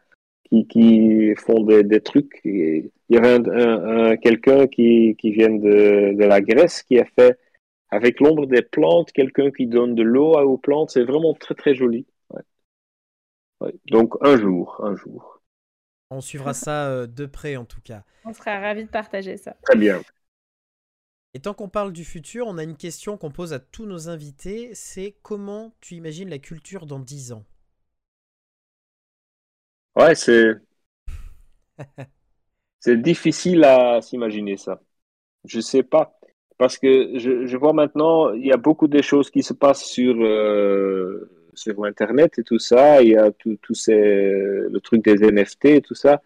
qui, qui font des, des trucs. Et il y avait un, un- un- quelqu'un qui, qui vient de, de la Grèce qui a fait avec l'ombre des plantes, quelqu'un qui donne de l'eau aux plantes. C'est vraiment très, très joli. Ouais. Ouais. Donc, un jour, un jour. On suivra ça euh, de près en tout cas. On sera ravis de partager ça. Très bien. Et tant qu'on parle du futur, on a une question qu'on pose à tous nos invités, c'est comment tu imagines la culture dans 10 ans? Ouais, c'est c'est difficile à s'imaginer ça. Je sais pas parce que je, je, vois maintenant il y a beaucoup de choses qui se passent sur euh, sur internet et tout ça. Il y a tout, tout ces le truc des NFT et tout ça.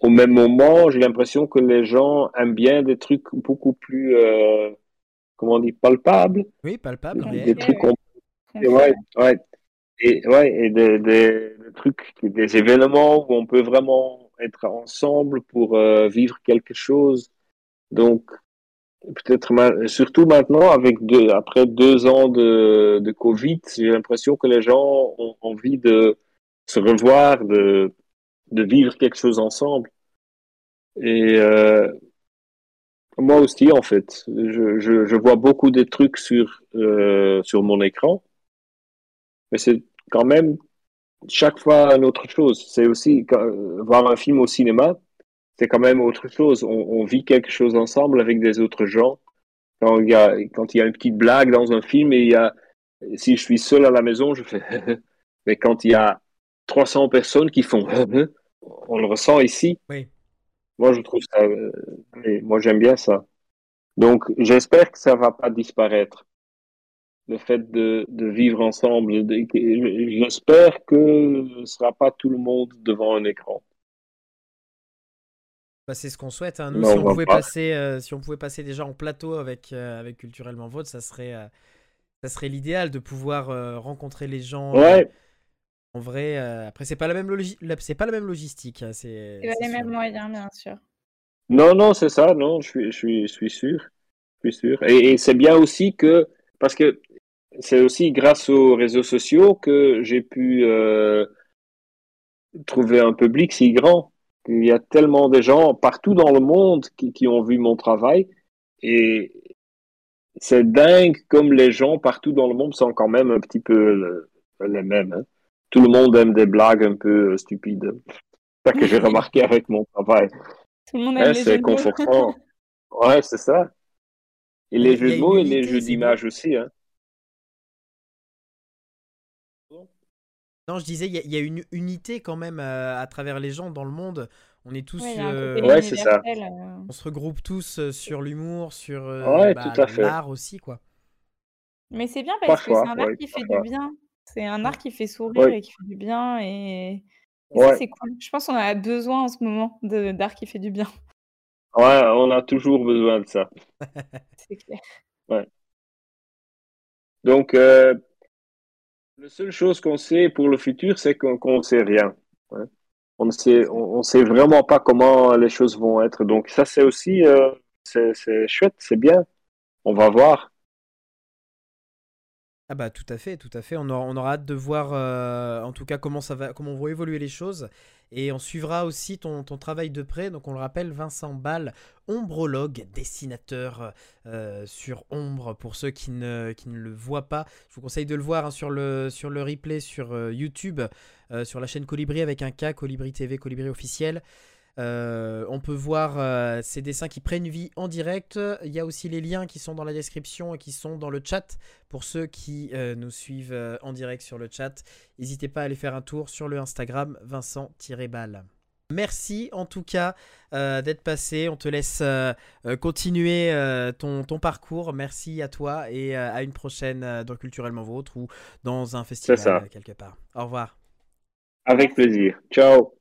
Au même moment, j'ai l'impression que les gens aiment bien des trucs beaucoup plus euh, comment on dit palpables. Oui, palpables. Des trucs ouais, ouais et ouais et des, des, trucs, des événements où on peut vraiment être ensemble pour euh, vivre quelque chose. Donc peut-être surtout maintenant avec deux, après deux ans de, de Covid, j'ai l'impression que les gens ont envie de se revoir, de de vivre quelque chose ensemble. Et euh, moi aussi, en fait, je, je, vois beaucoup de trucs sur euh, sur mon écran, mais c'est quand même chaque fois une autre chose. C'est aussi voir un film au cinéma, c'est quand même autre chose. On, vit quelque chose ensemble avec des autres gens. Quand il y a quand il y a une petite blague dans un film et il y a si je suis seul à la maison, je fais mais quand il y a 300 personnes qui font on le ressent ici. Oui. Moi je trouve ça euh, moi j'aime bien ça. Donc j'espère que ça va pas disparaître le fait de, de vivre ensemble. J'espère que ce ne sera pas tout le monde devant un écran. Bah, c'est ce qu'on souhaite. Hein. Nous, si, on pouvait passer, euh, si on pouvait passer déjà en plateau avec, euh, avec Culturellement Vôtre, ça serait, ça serait l'idéal de pouvoir rencontrer les gens. Ouais. En vrai, après, c'est pas la même c'est pas la même logistique. Hein, c'est les mêmes moyens, bien sûr. Non, non, c'est ça. Non, je suis, je suis, je suis sûr. Je suis sûr. Et, et c'est bien aussi que parce que c'est aussi grâce aux réseaux sociaux que j'ai pu euh, trouver un public si grand. Il y a tellement de gens partout dans le monde qui, qui ont vu mon travail et c'est dingue comme les gens partout dans le monde sont quand même un petit peu les mêmes. Hein. Tout le monde aime des blagues un peu stupides. C'est ça que j'ai remarqué avec mon travail. Tout le monde aime C'est confortant. ouais, c'est ça. Et les jeux de mots et les jeux d'image aussi. Hein. Non, je disais, il y, a une unité quand même euh, à, travers les gens dans le monde. On est tous. Euh, ouais, c'est ça. Euh. On se regroupe tous sur l'humour, sur bah, l'art aussi, quoi. Mais c'est bien parce que c'est un art qui fait du bien. C'est un art qui fait sourire et qui fait du bien. Et, ça, c'est cool. Je pense qu'on a besoin en ce moment d'art qui fait du bien. Ouais, on a toujours besoin de ça. c'est clair. Ouais. Donc, la seule chose qu'on sait pour le futur, c'est qu'on ne sait rien. On ne sait, on, sait vraiment pas comment les choses vont être. Donc ça, c'est aussi, euh, c'est chouette, c'est bien. On va voir. Ah bah tout à fait, tout à fait. On aura, hâte de voir, euh, en tout cas, comment ça va, comment vont évoluer les choses. Et on suivra aussi ton, travail de près. Donc on le rappelle, Vincent Ball, ombrologue, dessinateur euh, sur ombre pour ceux qui ne, le voient pas. Je vous conseille de le voir hein, sur, le, replay sur euh, YouTube, sur la chaîne Colibri avec un K, Colibri TV, Colibri officiel. Euh, on peut voir euh, ces dessins qui prennent vie en direct. Il y a aussi les liens qui sont dans la description et qui sont dans le chat pour ceux qui euh, nous suivent en direct sur le chat. N'hésitez pas à aller faire un tour sur le Instagram Vincent-Ball. Merci en tout cas d'être passé. On te laisse continuer ton, ton, parcours. Merci à toi et à une prochaine dans Culturellement Vôtre ou dans un festival quelque part. Au revoir. Avec plaisir. Ciao.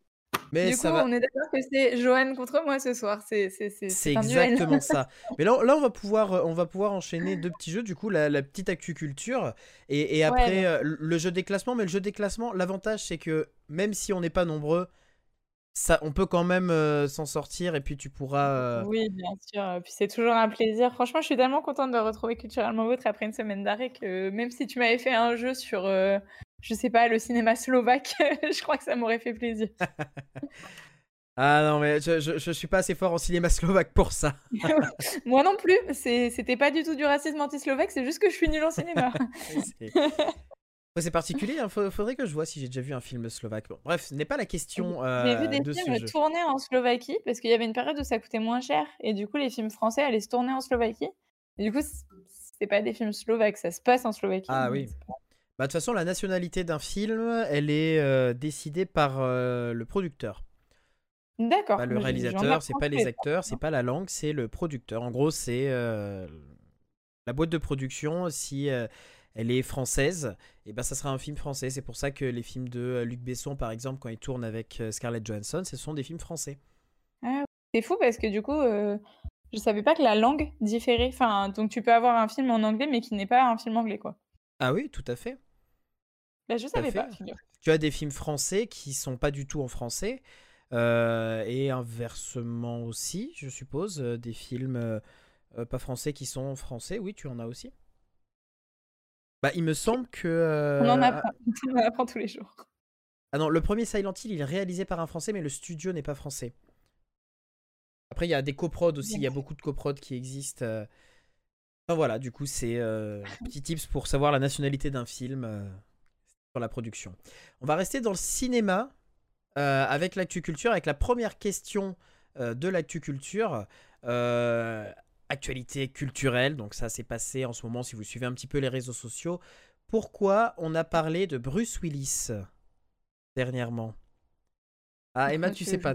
Mais du coup, on est d'accord que c'est Johan contre moi ce soir. C'est exactement ça. Mais là, là, on va pouvoir, euh, on va pouvoir enchaîner deux petits jeux. Du coup, la, petite acuculture et, et après euh, le jeu des classements. Mais le jeu des classements, l'avantage c'est que même si on n'est pas nombreux, ça, on peut quand même euh, s'en sortir et puis tu pourras. Oui, bien sûr. Puis c'est toujours un plaisir. Franchement, je suis tellement contente de retrouver culturellement votre après une semaine d'arrêt que même si tu m'avais fait un jeu sur je sais pas, le cinéma slovaque, je crois que ça m'aurait fait plaisir. ah non, mais je, je, suis pas assez fort en cinéma slovaque pour ça. Moi non plus, c'était pas du tout du racisme anti-slovaque, c'est juste que je suis nul en cinéma. c'est particulier, il hein. faudrait que je vois si j'ai déjà vu un film slovaque. bref, ce n'est pas la question. j'ai vu des films tournés en Slovaquie parce qu'il y avait une période où ça coûtait moins cher et du coup les films français allaient se tourner en Slovaquie. Et du coup, c'est pas des films slovaques, ça se passe en Slovaquie. Ah oui. pas- Bah, de toute façon, la nationalité d'un film, elle est euh, décidée par euh, le producteur. D'accord. Pas le réalisateur, c'est pas les acteurs, c'est pas la langue, c'est le producteur. En gros, c'est euh, la boîte de production. Si elle est française, et ben ça sera un film français. C'est pour ça que les films de Luc Besson, par exemple, quand il tourne avec Scarlett Johansson, ce sont des films français. C'est fou parce que du coup, je savais pas que la langue différait. Enfin, donc tu peux avoir un film en anglais mais qui n'est pas un film anglais, quoi. Ah oui, tout à fait. Bah, je savais pas. Tu as des films français qui sont pas du tout en français. euh, et inversement aussi, je suppose, euh, des films euh, pas français qui sont français. Oui, tu en as aussi. Bah, il me semble que. euh, On en apprend, on en apprend tous les jours. Ah non, le premier Silent Hill, il est réalisé par un français, mais le studio n'est pas français. Après, il y a des coprods aussi, il y a beaucoup de coprods qui existent. Enfin voilà, du coup, c'est petit tips pour savoir la nationalité d'un film sur la production. On va rester dans le cinéma euh, avec l'actu culture, avec la première question euh, de l'actu culture. Euh, actualité culturelle, donc ça s'est passé en ce moment si vous suivez un petit peu les réseaux sociaux. Pourquoi on a parlé de Bruce Willis dernièrement? Ah, Emma, tu sais pas.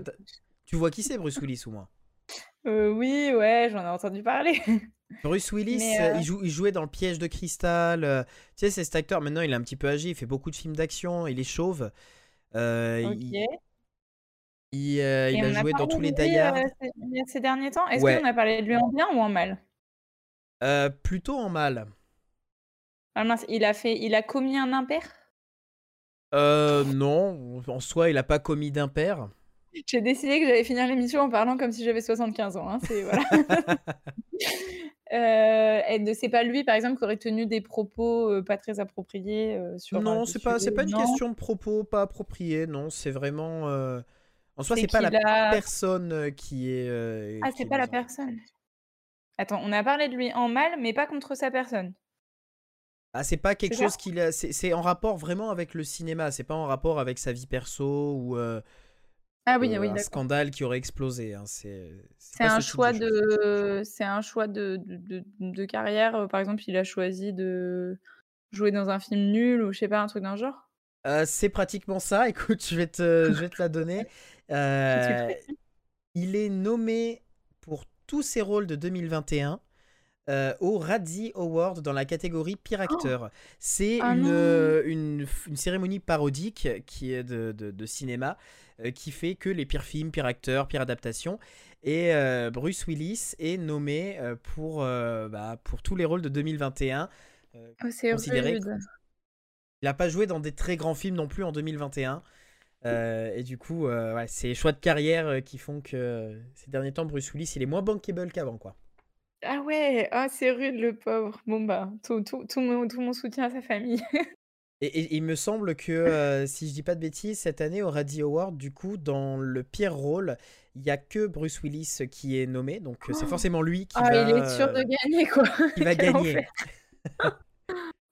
Tu vois qui c'est Bruce Willis ou moins? Oui, ouais, j'en ai entendu parler. Bruce Willis, euh, euh, il, joue, il jouait dans Le Piège de Cristal. euh, tu sais, c'est cet acteur, maintenant il est un petit peu âgé, il fait beaucoup de films d'action, il est chauve. Euh, Ok. il il, il Et a joué dans tous les Die ces, ces derniers temps. Est-ce Ouais. qu'on a parlé de lui en bien ou en mal? Plutôt en mal. Ah mince, il a fait, il a commis un impair? Euh, non, en soi, il a pas commis d'impair. J'ai décidé que j'allais finir l'émission en parlant comme si j'avais 75 ans. hein, c'est voilà. Euh, c'est pas lui, par exemple, qui aurait tenu des propos euh, pas très appropriés euh, sur. non, un c'est pas, c'est pas une non question de propos pas appropriés, non, c'est vraiment. euh, En soi, C'est pas la a- personne euh, qui est. euh, Ah, c'est est pas la en- personne. Attends, on a parlé de lui en mal, mais pas contre sa personne. Ah, c'est pas quelque chose qu'il a. C'est en rapport vraiment avec le cinéma. C'est pas en rapport avec sa vie perso ou euh, Ah oui, euh, oui, un scandale qui aurait explosé. hein. C'est un ce choix de, c'est un choix de, de, de- de carrière. euh, Par exemple, il a choisi de jouer dans un film nul ou je sais pas, un truc d'un genre? Euh, c'est pratiquement ça. Écoute, je vais te, je vais te la donner. Euh, il est nommé pour tous ses rôles de 2021 euh, au Razzie Award dans la catégorie pire acteur. C'est Ah une, non. une, une cérémonie parodique qui est de, de- de cinéma qui fait que les pires films, pires acteurs, pires adaptations. Et euh, Bruce Willis est nommé euh, pour, euh, bah, pour tous les rôles de 2021. Euh, Oh, c'est Considéré il n'a pas joué dans des très grands films non plus en 2021. Euh, et du coup, euh, ouais, c'est les choix de carrière euh, qui font que euh, ces derniers temps, Bruce Willis, il est moins bankable qu'avant. quoi. Ah ouais, ah, c'est rude le pauvre. Bon bah, tout, tout, tout mon, tout mon soutien à sa famille. Et, il me semble que, euh, si je dis pas de bêtises, cette année au Raddy Award, du coup, dans le pire rôle, il y a que Bruce Willis qui est nommé. Donc euh, c'est Oh. forcément lui qui Ah, va, il est sûr de euh, gagner quoi. qui va gagner.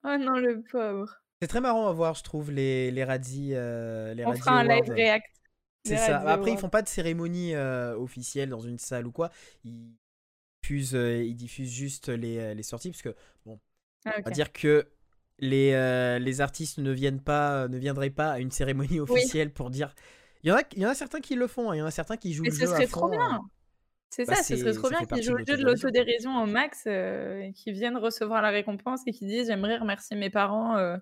Oh non, le pauvre. C'est très marrant à voir, je trouve, les, les euh, les On fera un live react. C'est ça. Après, ils font pas de cérémonie euh, officielle dans une salle ou quoi. Ils diffusent, ils diffusent juste les, les sorties parce que bon, Ah, on va dire que les, euh, les artistes ne viennent pas, ne viendraient pas à une cérémonie officielle pour dire. Il y en a, il y en a certains qui le font. hein. Il y en a certains qui jouent Mais le ce jeu à serait fond. trop bien. C'est Bah, ça, ce serait trop bien qu'ils jouent le jeu de l'autodérision. au max, euh, qu'ils viennent recevoir la récompense et qu'ils disent j'aimerais remercier mes parents, euh,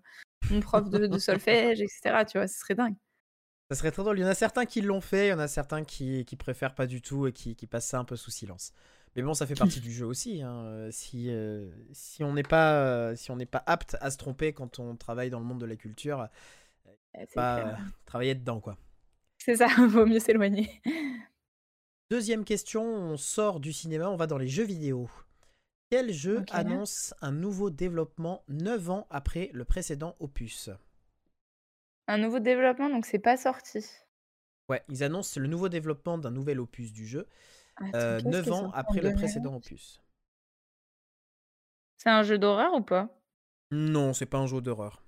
mon prof de, de solfège, etc. Tu vois, ce serait dingue. Ça serait très drôle. Il y en a certains qui l'ont fait, il y en a certains qui, qui préfèrent pas du tout et qui, qui passent ça un peu sous silence. Mais bon, ça fait partie du jeu aussi. hein. Euh, Si, euh, si on n'est pas, euh, si on n'est pas apte à se tromper quand on travaille dans le monde de la culture, C'est pas clair. travailler dedans quoi. C'est ça, vaut mieux s'éloigner. Deuxième question, on sort du cinéma, on va dans les jeux vidéo. Quel jeu annonce un nouveau développement 9 ans après le précédent opus? Un nouveau développement, donc c'est pas sorti. Ouais, ils annoncent le nouveau développement d'un nouvel opus du jeu, Attends, euh, qu'est-ce 9 qui est ans après le 2000? précédent opus. C'est un jeu d'horreur ou pas? Non, c'est pas un jeu d'horreur.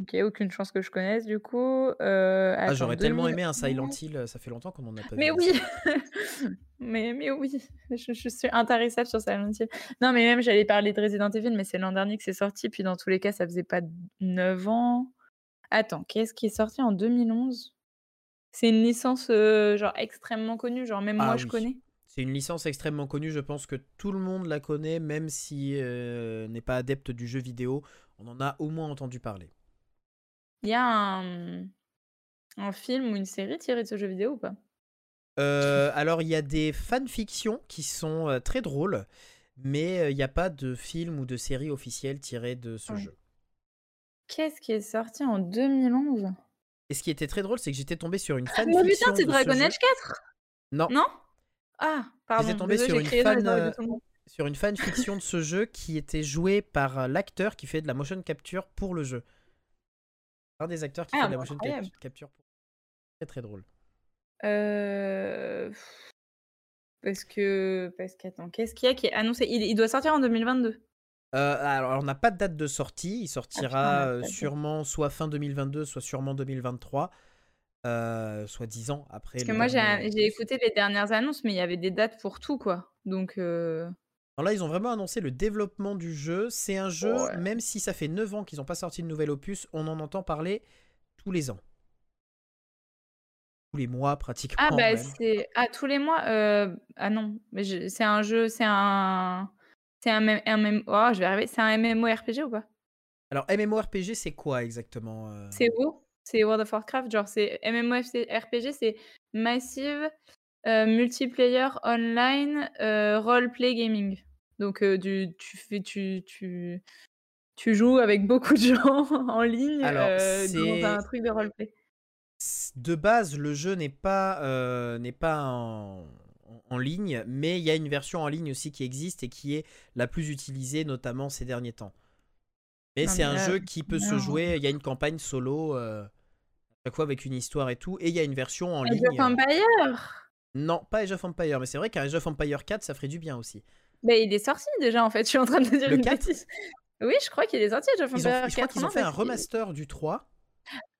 OK, aucune chance que je connaisse du coup. Ah, j'aurais tellement aimé un 2011 Silent Hill, ça fait longtemps qu'on en a pas Mais oui! Mais mais oui, je je suis intarissable sur Silent Hill. Non, mais même j'allais parler de Resident Evil, mais c'est l'an dernier que c'est sorti, puis dans tous les cas, ça faisait pas 9 ans. Attends, qu'est-ce qui est sorti en 2011? C'est une licence, genre extrêmement connue, genre même moi Ah je oui. connais? C'est une licence extrêmement connue, je pense que tout le monde la connaît, même si, heu, n'est pas adepte du jeu vidéo, on en a au moins entendu parler. Il y a un, un film ou une série tirée de ce jeu vidéo ou pas? Heu, alors il y a des fanfictions qui sont, heu, très drôles, mais, heu, il y a pas de film ou de série officielle tirée de ce Ouais. jeu. Qu'est-ce qui est sorti en 2011? Et ce qui était très drôle, c'est que j'étais tombé sur une Ah mais putain, fanfiction c'est Dragon. Age 4? Non. Non? Ah, pardon, J'étais tombé désolée, sur une fan, sur fanfiction de ce jeu qui était jouée par, heu, l'acteur qui fait de la motion capture pour le jeu. Un des acteurs qui Ah, fait de la motion cap capture pour très, très drôle. Heu, parce que parce qu'attends, qu'est-ce qu'il y a qui est annoncé? Il il doit sortir en 2022? Heu, alors on n'a pas de date de sortie, il Ah putain, sortira, sûrement soit fin 2022, soit sûrement 2023, 10 ans après Parce que le moi j'ai dernier écouté les dernières annonces, mais il y avait des dates pour tout quoi, donc heu Non, là, ils ont vraiment annoncé le développement du jeu. C'est un jeu, Ouais. même si ça fait 9 ans qu'ils ont pas sorti de nouvel opus, on en entend parler tous les ans. Tous les mois Ah pratiquement bah, même. c'est ah tous les mois? Heu, ah non, mais je c'est un jeu, c'est un c'est un M un MM oh je vais y arriver, c'est un MMORPG ou pas? Alors MMORPG, c'est quoi exactement, heu? C'est WoW, c'est World of Warcraft, genre c'est MMORC RPG, c'est Massive, heu, Multiplayer Online, heu, Role Play Gaming. Donc du tu fais tu tu tu joues avec beaucoup de gens en ligne, Alors, heu, dans un truc de roleplay. de base, le jeu n'est pas, n'est pas en ligne, mais il y a une version en ligne aussi qui existe et qui est la plus utilisée, notamment ces derniers temps. Mais c'est un jeu qui peut se jouer il y a une campagne solo, chaque fois avec une histoire et tout et il y a une version en Age of ligne, heu Empires! non, pas Age of Empires, mais c'est vrai qu'un Age of Empires 4, ça ferait du bien aussi. Beh, il est sorti déjà en fait, je suis en train de dire Le une 4? bêtise. Oui, je crois qu'il est sorti Age of Ils ont Empires je crois 4, qu'ils ont fait un remaster du 3.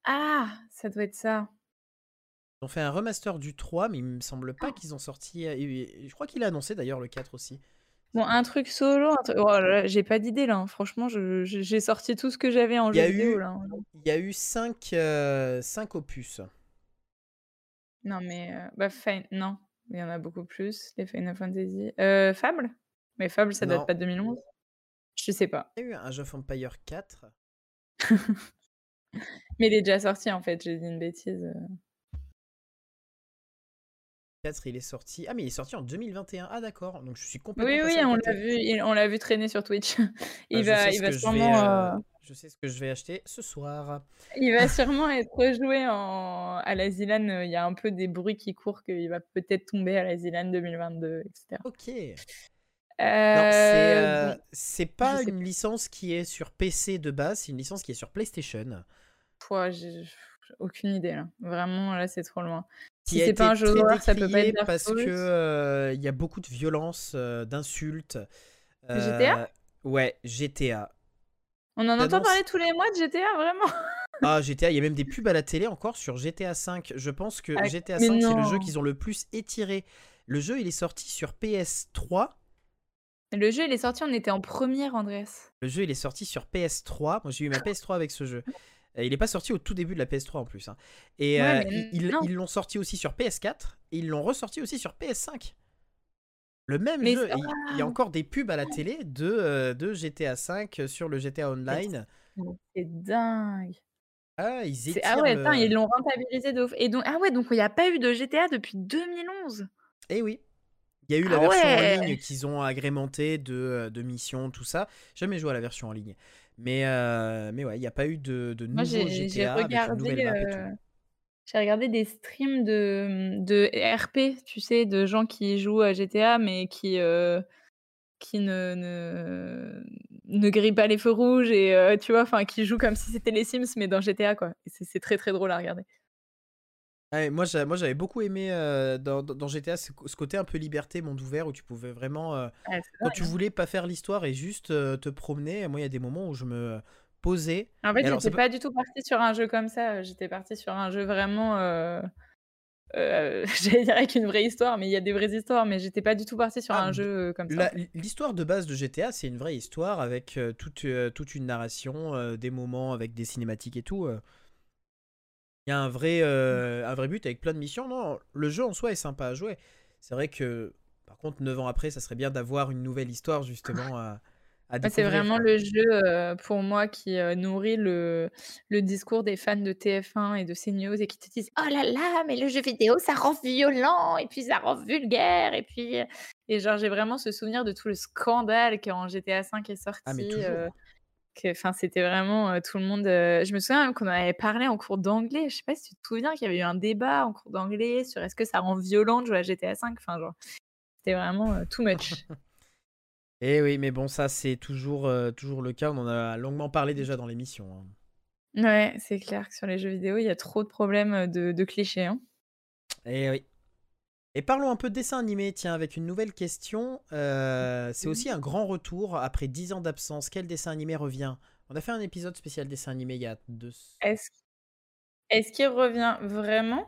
Ah! Ça doit être ça. Ils ont fait un remaster du 3, mais il me semble pas qu'ils ont sorti, et je crois qu'il a annoncé d'ailleurs le 4 aussi. Bon, un truc solo, un truc oh j'ai pas d'idée là, hein, franchement, je j'ai sorti tout ce que j'avais en jeu vidéo hein. il y a eu 5, heu, 5 opus. Non mais heu, bah Fin non, il y en a beaucoup plus, les Final Fantasy. Heu, Fable? Mais Fable, ça date Non. pas de 2011? Je sais pas. Il y a eu un Age of Empires 4. Mais il est déjà sorti en fait, j'ai dit une bêtise. 4, il est sorti ah mais il est sorti en 2021. Ah d'accord, donc je suis complètement Oui, oui, on l'a vu il on l'a vu traîner sur Twitch. Bah, Il je va il va je vais, sûrement, heu, heu je sais ce que je vais acheter ce soir. il va sûrement être rejoué en à la ZLAN, heu, il y a un peu des bruits qui courent qu'il va peut-être tomber à la ZLAN 2022 et cetera. OK. Non, c'est, c'est je pas une licence qui est sur PC de base, c'est une licence qui est sur PlayStation. Pouah, j'ai aucune idée là. Vraiment là, c'est trop loin. Si c'est pas un jeu d'horreur, ça peut pas être parce que, heu, il y a beaucoup de violence, heu, d'insultes. GTA? Heu, ouais, GTA. On en entend parler tous les mois de GTA, vraiment? Ah GTA, il y a même des pubs à la télé encore sur GTA V. Je pense que Ah, GTA mais V, c'est le jeu qu'ils ont le plus étiré. Le jeu, il est sorti sur PS3. Le jeu, il est sorti, on était en première, Andreas. Le jeu, il est sorti sur PS3. Moi, j'ai eu ma PS3 avec ce jeu. Il est pas sorti au tout début de la PS3 en plus, hein et Ouais, mais ils l'ont sorti aussi sur PS4 et ils l'ont ressorti aussi sur PS5. Le même Mais jeu il y a encore des pubs à la télé de, heu, de GTA V sur le GTA Online. c'est dingue! Ah, ils ah ouais, ils l'ont rentabilisé de ouf et donc ah ouais, donc il y a pas eu de GTA depuis 2011? Eh oui! Il y a eu la Ah version en ligne qu'ils ont agrémentée de, heu, de missions, tout ça. Jamais joué à la version en ligne. Mais heu, mais ouais, il y a pas eu de de Moi, nouveau GTA avec une regardé, nouvelle map et tout. heu, j'ai regardé des streams de, de RP, tu sais, de gens qui jouent à GTA, mais qui, heu, qui ne ne ne grillent pas les feux rouges et tu vois? Enfin, qui jouent comme si c'était les Sims, mais dans GTA, quoi c'est très, très drôle à regarder. Ouais, moi j'a moi j'avais beaucoup aimé, heu, dans dans dans GTA ce ce côté un peu liberté, monde ouvert où tu pouvais vraiment, heu, Ouais, c'est quand tu dingue, hein. voulais pas faire l'histoire et juste, heu, te promener. Moi, il y a des moments où je me posé. En fait, Et alors, j'étais c'est pas du tout partie sur un jeu comme ça. J'étais partie sur un jeu vraiment, heu heu, j'allais dire avec une vraie histoire, mais il y a des vraies histoires, mais j'étais pas du tout partie sur Ah, un jeu, heu, comme ça, en La- fait. L'histoire de base de GTA, c'est une vraie histoire avec euh, toute, euh, toute une narration, euh, des moments avec des cinématiques et tout. euh. Il y a un vrai, euh, un vrai but avec plein de missions. Non, le jeu en soi est sympa à jouer. C'est vrai que, par contre, 9 ans après, ça serait bien d'avoir une nouvelle histoire justement à, à Moi, c'est vraiment quoi. le jeu, heu, pour moi qui, heu, nourrit le le discours des fans de TF1 et de CNews et qui te disent: «Oh là là, mais le jeu vidéo, ça rend violent et puis ça rend vulgaire» et puis, et genre, j'ai vraiment ce souvenir de tout le scandale quand GTA V est Ah, mais enfin, c'était vraiment, tout le monde, je me souviens même qu'on avait parlé en cours d'anglais. Je sais pas si tu te souviens qu'il y avait eu un débat en cours d'anglais sur est-ce que ça rend violent de jouer à GTA V? Enfin, genre, c'était vraiment, too much. Eh oui, mais bon, ça, c'est toujours, toujours le cas. On en a longuement parlé déjà dans l'émission. hein. Ouais, c'est clair que sur les jeux vidéo, il y a trop de problèmes, de de clichés, hein. Eh oui. Et parlons un peu de dessin animé, tiens, avec une nouvelle question. Euh, c'est aussi un grand retour après 10 ans d'absence. Quel dessin animé revient? On a fait un épisode spécial dessin animé il y a deux. Est-ce est-ce qu'il revient vraiment?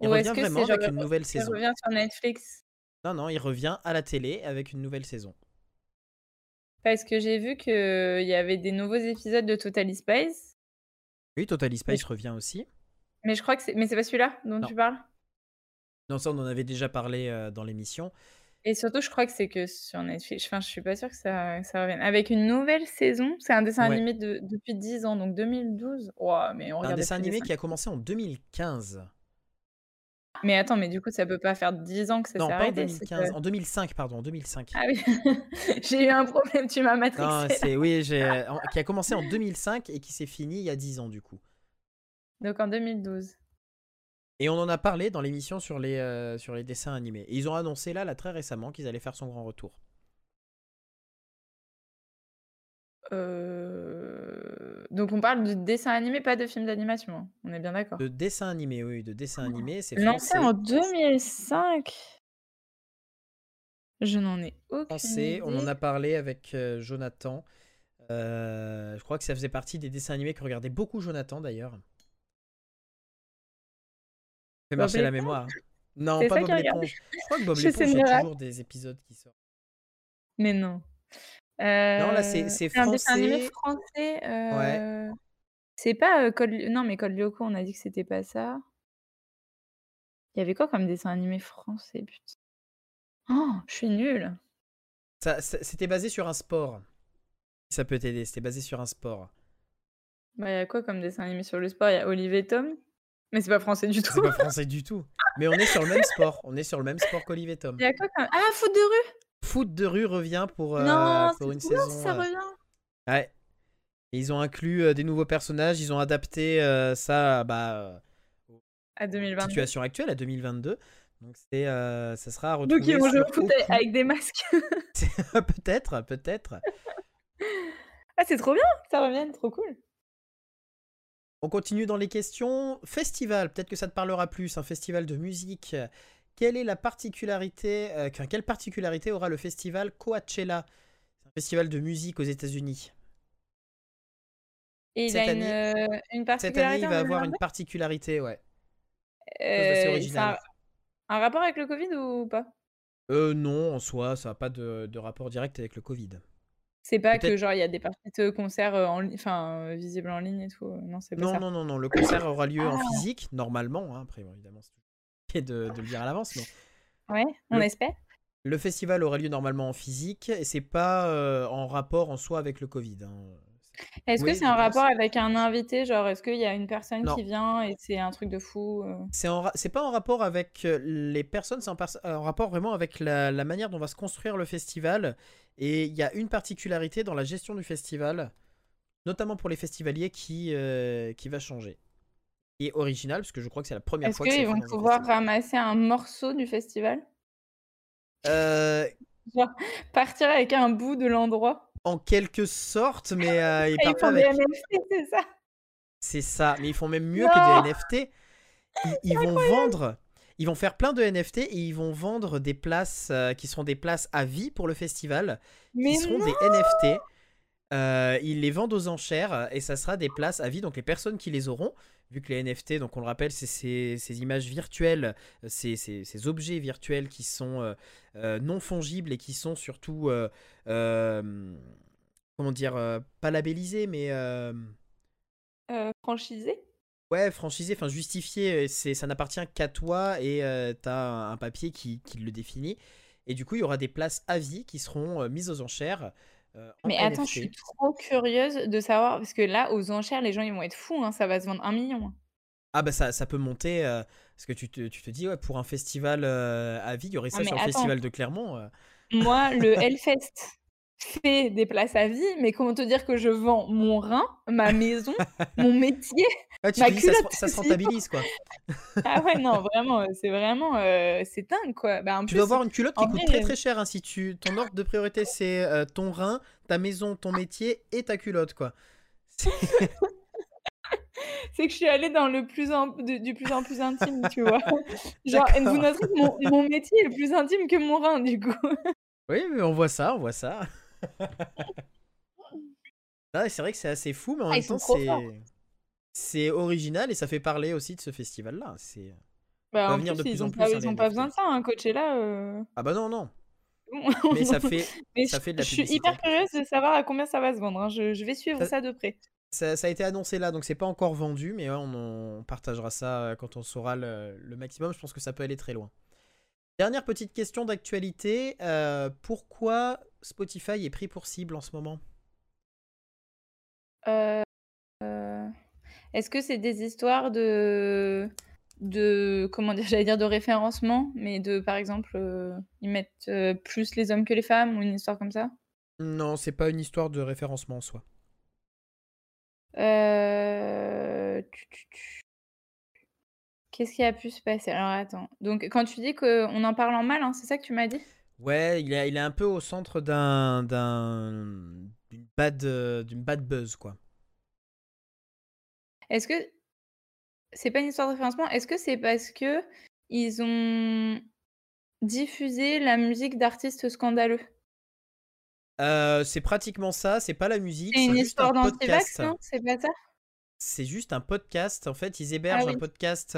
Il Ou est-ce revient que vraiment avec genre, une nouvelle il saison. revient sur Netflix? Non, non, il revient à la télé avec une nouvelle saison. Parce que j'ai vu qu'il y avait des nouveaux épisodes de Totally Spies. Oui, Totally je revient aussi. mais je crois que c'est mais c'est pas celui-là dont Non. tu parles? Non, ça, on en avait déjà parlé euh, dans l'émission. Et surtout, je crois que c'est que sur Netflix. Enfin, je suis pas sûre que ça ça revienne. Avec une nouvelle saison, c'est un dessin Ouais. animé de depuis 10 ans, donc 2012. Wouah, mais on Un dessin animé dessins qui a commencé en 2015. Mais attends, mais du coup, ça peut pas faire 10 ans que ça Non, s'est pas en arrêté, c'est 2015, que en 2005, pardon, en 2005. ah oui, j'ai eu un problème, tu m'as c'est oui, en- qui a commencé en 2005 et qui s'est fini il y a 10 ans du coup. Donc en 2012. Et on en a parlé dans l'émission sur les euh, sur les dessins animés. Et ils ont annoncé là, là très récemment qu'ils allaient faire son grand retour. Heu, donc on parle de dessin animé, pas de film d'animation, hein. On est bien d'accord? De dessins animés, oui, de dessins animés, c'est Lancé français. en 2005? Je n'en ai aucune Français, on en idée. a parlé avec euh, Jonathan. Euh, je crois que ça faisait partie des dessins animés que regardait beaucoup Jonathan d'ailleurs. Fait marcher la mémoire. hein. Non, pas Bob l'éponge. Je crois que Bob l'éponge, il y a toujours des épisodes qui sortent. Mais non. Non, là, c'est Heu, c'est c'est un animé français. français, Ouais. c'est pas, Ly non, mais Code Lyoko, on a dit que c'était pas ça. Il y avait quoi comme dessin animé français, putain? Oh, je suis nulle. Ça, ça- c'était basé sur un sport. Ça peut t'aider, c'était basé sur un sport. Bah, il y a quoi comme dessin animé sur le sport? Il y a Olive et Tom? Mais c'est pas français du C'est tout. pas français du tout. Mais on est sur le même sport. On est sur le même sport qu'Olive et Tom. Il y a quoi comme ah, Foot de rue? Foot de rue revient pour, euh, Non, pour c'est une saison. ça euh, revient. Ouais. Et ils ont inclus euh, des nouveaux personnages, ils ont adapté ça bah, À aux 2022. situations actuelles, à 2022. Donc c'est, ça sera à Donc retrouver ils vont jouer au foot avec des masques. peut-être, peut-être. Ah, c'est trop bien, ça revienne, trop cool. On continue dans les questions. Festival, peut-être que ça te parlera plus, un festival de musique. Quelle est la particularité, euh, que- quelle particularité aura le festival Coachella? C'est un festival de musique aux États-Unis. Et il Cette a une, année- Cette il va avoir 2022? une particularité, ouais. Ça a un rapport avec le Covid ou pas? Euh, non, en soi, ça n'a pas de, de rapport direct avec le Covid. C'est pas que genre il y a des parties de en li enfin, heu, visibles en ligne et tout, heu, non, c'est pas Non, ça? non, non, non. Le concert aura lieu en Ah! physique, normalement. hein. Après, bon, évidemment, c'est compliqué de, de le dire à l'avance, mais Ouais, on le, espère. le festival aura lieu normalement en physique et c'est pas euh, en rapport en soi avec le Covid. hein. Est-ce que c'est un rapport avec un invité? Genre, est-ce qu'il y a une personne Non. qui vient et c'est un truc de fou, heu? C'est ra- pas en rapport avec euh, les personnes, c'est en rapport vraiment avec la, la manière dont va se construire le festival. Et il y a une particularité dans la gestion du festival, notamment pour les festivaliers, qui, euh, qui va changer. Est original, parce que je crois que c'est la première Est-ce fois que c'est qu'ils vont pouvoir ramasser un morceau du festival? Euh, Genre, partir avec un bout de l'endroit? en quelque sorte, mais euh, ils Et ils font des avec. NFT, c'est ça? C'est ça, mais ils font même mieux Non! que des NFT. Ils, ils vont vendre, ils vont faire plein de NFT et ils vont vendre des places euh, qui seront des places à vie pour le festival, Mais qui seront non! des NFT. Euh, ils les vendent aux enchères et ça sera des places à vie. Donc les personnes qui les auront, vu que les NFT, donc on le rappelle, c'est ces, ces images virtuelles, ces, ces- ces objets virtuels qui sont euh, euh, non fongibles et qui sont surtout, euh, euh, comment dire, euh, pas labellisés, mais euh, Euh, franchisé ouais, franchisés, enfin justifiés. C'est, ça n'appartient qu'à toi et euh, t'as un, un papier qui, qui le définit. Et du coup, il y aura des places à vie qui seront euh, mises aux enchères. euh, en Mais attends, je suis trop curieuse de savoir, parce que là, aux enchères, les gens, ils vont être fous, hein, ça va se vendre un million. Ah bah ça, ça peut monter, euh, parce que tu te, tu te dis, ouais, pour un festival euh, à vie, il y aurait ça Ah, sur le festival de Clermont. euh. Moi, le Hellfest fait des places à vie, mais comment te dire que je vends mon rein, ma maison, mon métier Ah, tu Ma dis, ça, se- culotte ça se rentabilise, quoi. Ah ouais, non, vraiment, euh, c'est vraiment, euh, c'est dingue, quoi. Bah, en Tu plus, dois avoir une culotte qui coûte vrai, très euh, très cher, hein, si tu, ton ordre de priorité, c'est euh, ton rein, ta maison, ton métier et ta culotte, quoi. C'est- que je suis allée dans le plus en, du plus en plus intime, tu vois. Genre, vous noterez que mon, mon métier est plus intime que mon rein, du coup. Oui, mais on voit ça, on voit ça. C'est vrai que c'est assez fou, mais en Ah, même temps, c'est... original et ça fait parler aussi de ce festival-là. C'est... Bah, en venir plus, de plus ils en plus, pas, hein, ils les ont pas besoin de ça, hein, Coachella. euh, Ah bah non, non. Mais ça fait, Mais ça je, fait de la je suis hyper curieuse de savoir à combien ça va se vendre. hein. Je, je vais suivre Ça- ça de près. Ça, ça a été annoncé là, donc c'est pas encore vendu, mais ouais, on, on partagera ça euh, quand on saura le, le maximum. Je pense que ça peut aller très loin. Dernière petite question d'actualité. euh, pourquoi Spotify est pris pour cible en ce moment? Euh, euh, Est-ce que c'est des histoires de, de comment dire, j'allais dire de référencement, mais de par exemple, euh, ils mettent euh, plus les hommes que les femmes ou une histoire comme ça? Non, c'est pas une histoire de référencement en soi. Euh, Qu'est-ce qui a pu se passer? Alors attends. Donc quand tu dis qu'on en parle en mal, hein, c'est ça que tu m'as dit? Ouais, il est, il est un peu au centre d'un, d'un, d'une bad, d'une bad buzz, quoi. Est-ce que c'est pas une histoire de référencement? Est-ce que c'est parce que ils ont diffusé la musique d'artistes scandaleux? Euh, c'est pratiquement ça, c'est pas la musique, C'est une juste un histoire d'antivax, non? C'est pas ça? C'est juste un podcast. En fait, ils hébergent Ah un oui. podcast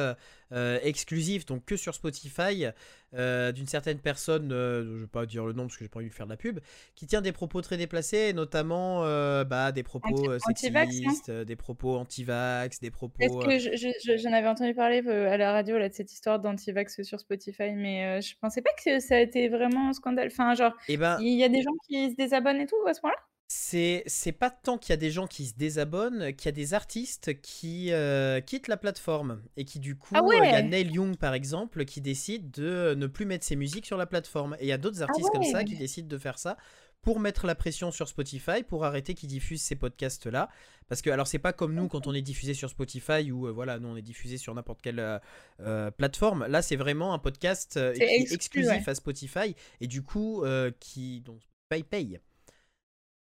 euh, exclusif, donc que sur Spotify, euh, d'une certaine personne, euh, je vais pas dire le nom parce que j'ai pas envie de faire de la pub, qui tient des propos très déplacés, notamment bah, des propos Anti- sexistes, des propos anti-vax, des propos. Est-ce que je- je- je- j'en avais entendu parler à la radio là, de cette histoire d'antivax sur Spotify, mais je pensais pas que ça a été vraiment un scandale. Enfin, genre, eh ben, il y a des gens qui se désabonnent et tout à ce point-là? C'est pas tant qu'il y a des gens qui se désabonnent, qu'il y a des artistes qui euh, quittent la plateforme et qui du coup, Ah euh, il y a Neil Young par exemple qui décide de ne plus mettre ses musiques sur la plateforme. Et il y a d'autres artistes comme ça qui décident de faire ça pour mettre la pression sur Spotify, pour arrêter qu'ils diffusent ces podcasts là. Parce que alors c'est pas comme nous quand on est diffusé sur Spotify ou voilà, nous on est diffusé sur n'importe quelle euh, euh, plateforme. Là c'est vraiment un podcast euh, exclu, exclusif ouais. à Spotify et du coup euh, qui Spotify paye.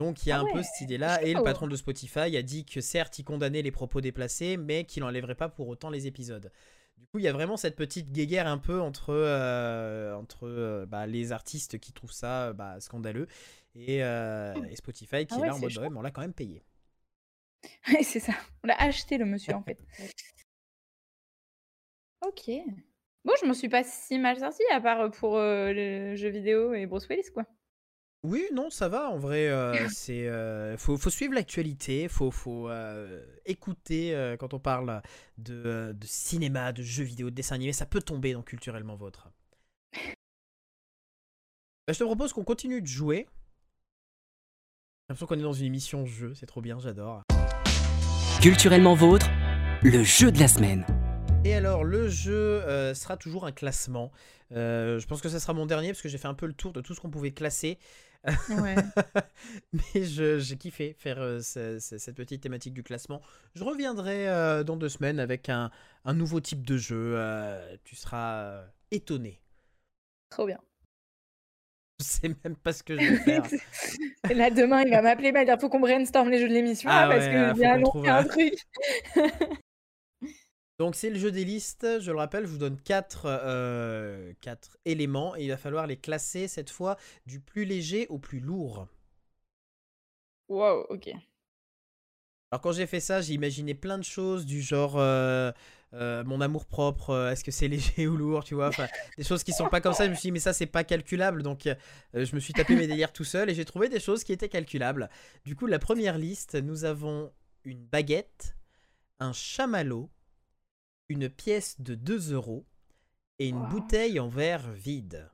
Donc il y a Ah un peu cette idée-là, et le chaud. patron de Spotify a dit que certes il condamnait les propos déplacés, mais qu'il n'enlèverait pas pour autant les épisodes. Du coup il y a vraiment cette petite guéguerre un peu entre, euh, entre euh, bah, les artistes qui trouvent ça bah, scandaleux et, euh, et Spotify qui Ah est ouais, là en mode ouais, mais on l'a quand même payé. Ouais, c'est ça. On l'a acheté le monsieur en fait. Ok. Bon, je m'en suis pas si mal sortie, à part pour euh, le jeu vidéo et Bruce Willis, quoi. Oui, non, ça va. En vrai, euh, c'est euh, faut, faut suivre l'actualité, faut, faut euh, écouter euh, quand on parle de, de cinéma, de jeux vidéo, de dessins animés. Ça peut tomber dans culturellement vôtre. Bah, je te propose qu'on continue de jouer. J'ai l'impression qu'on est dans une émission jeu, c'est trop bien, j'adore. Culturellement vôtre, le jeu de la semaine. Et alors, le jeu euh, sera toujours un classement. Euh, je pense que ça sera mon dernier parce que j'ai fait un peu le tour de tout ce qu'on pouvait classer. Ouais. Mais j'ai kiffé faire euh, ce- ce- cette petite thématique du classement. Je reviendrai euh, dans deux semaines avec un, un nouveau type de jeu. euh, tu seras étonné. Trop bien. Je sais même pas ce que je vais faire. Et là, demain, il va m'appeler, il va dire faut qu'on brainstorm les jeux de l'émission Ah là, parce ouais, que annoncer trouve un un- truc. Donc c'est le jeu des listes, je le rappelle, je vous donne quatre, euh, quatre éléments et il va falloir les classer cette fois du plus léger au plus lourd. Wow, ok. Alors quand j'ai fait ça, j'ai imaginé plein de choses du genre euh, euh, mon amour propre, euh, est-ce que c'est léger ou lourd, tu vois, enfin des choses qui sont pas comme ça. Je me suis dit mais ça c'est pas calculable, donc je me suis tapé mes délires tout seul et j'ai trouvé des choses qui étaient calculables. Du coup la première liste, nous avons une baguette, un chamallow, une pièce de 2 euros et une Wow. bouteille en verre vide.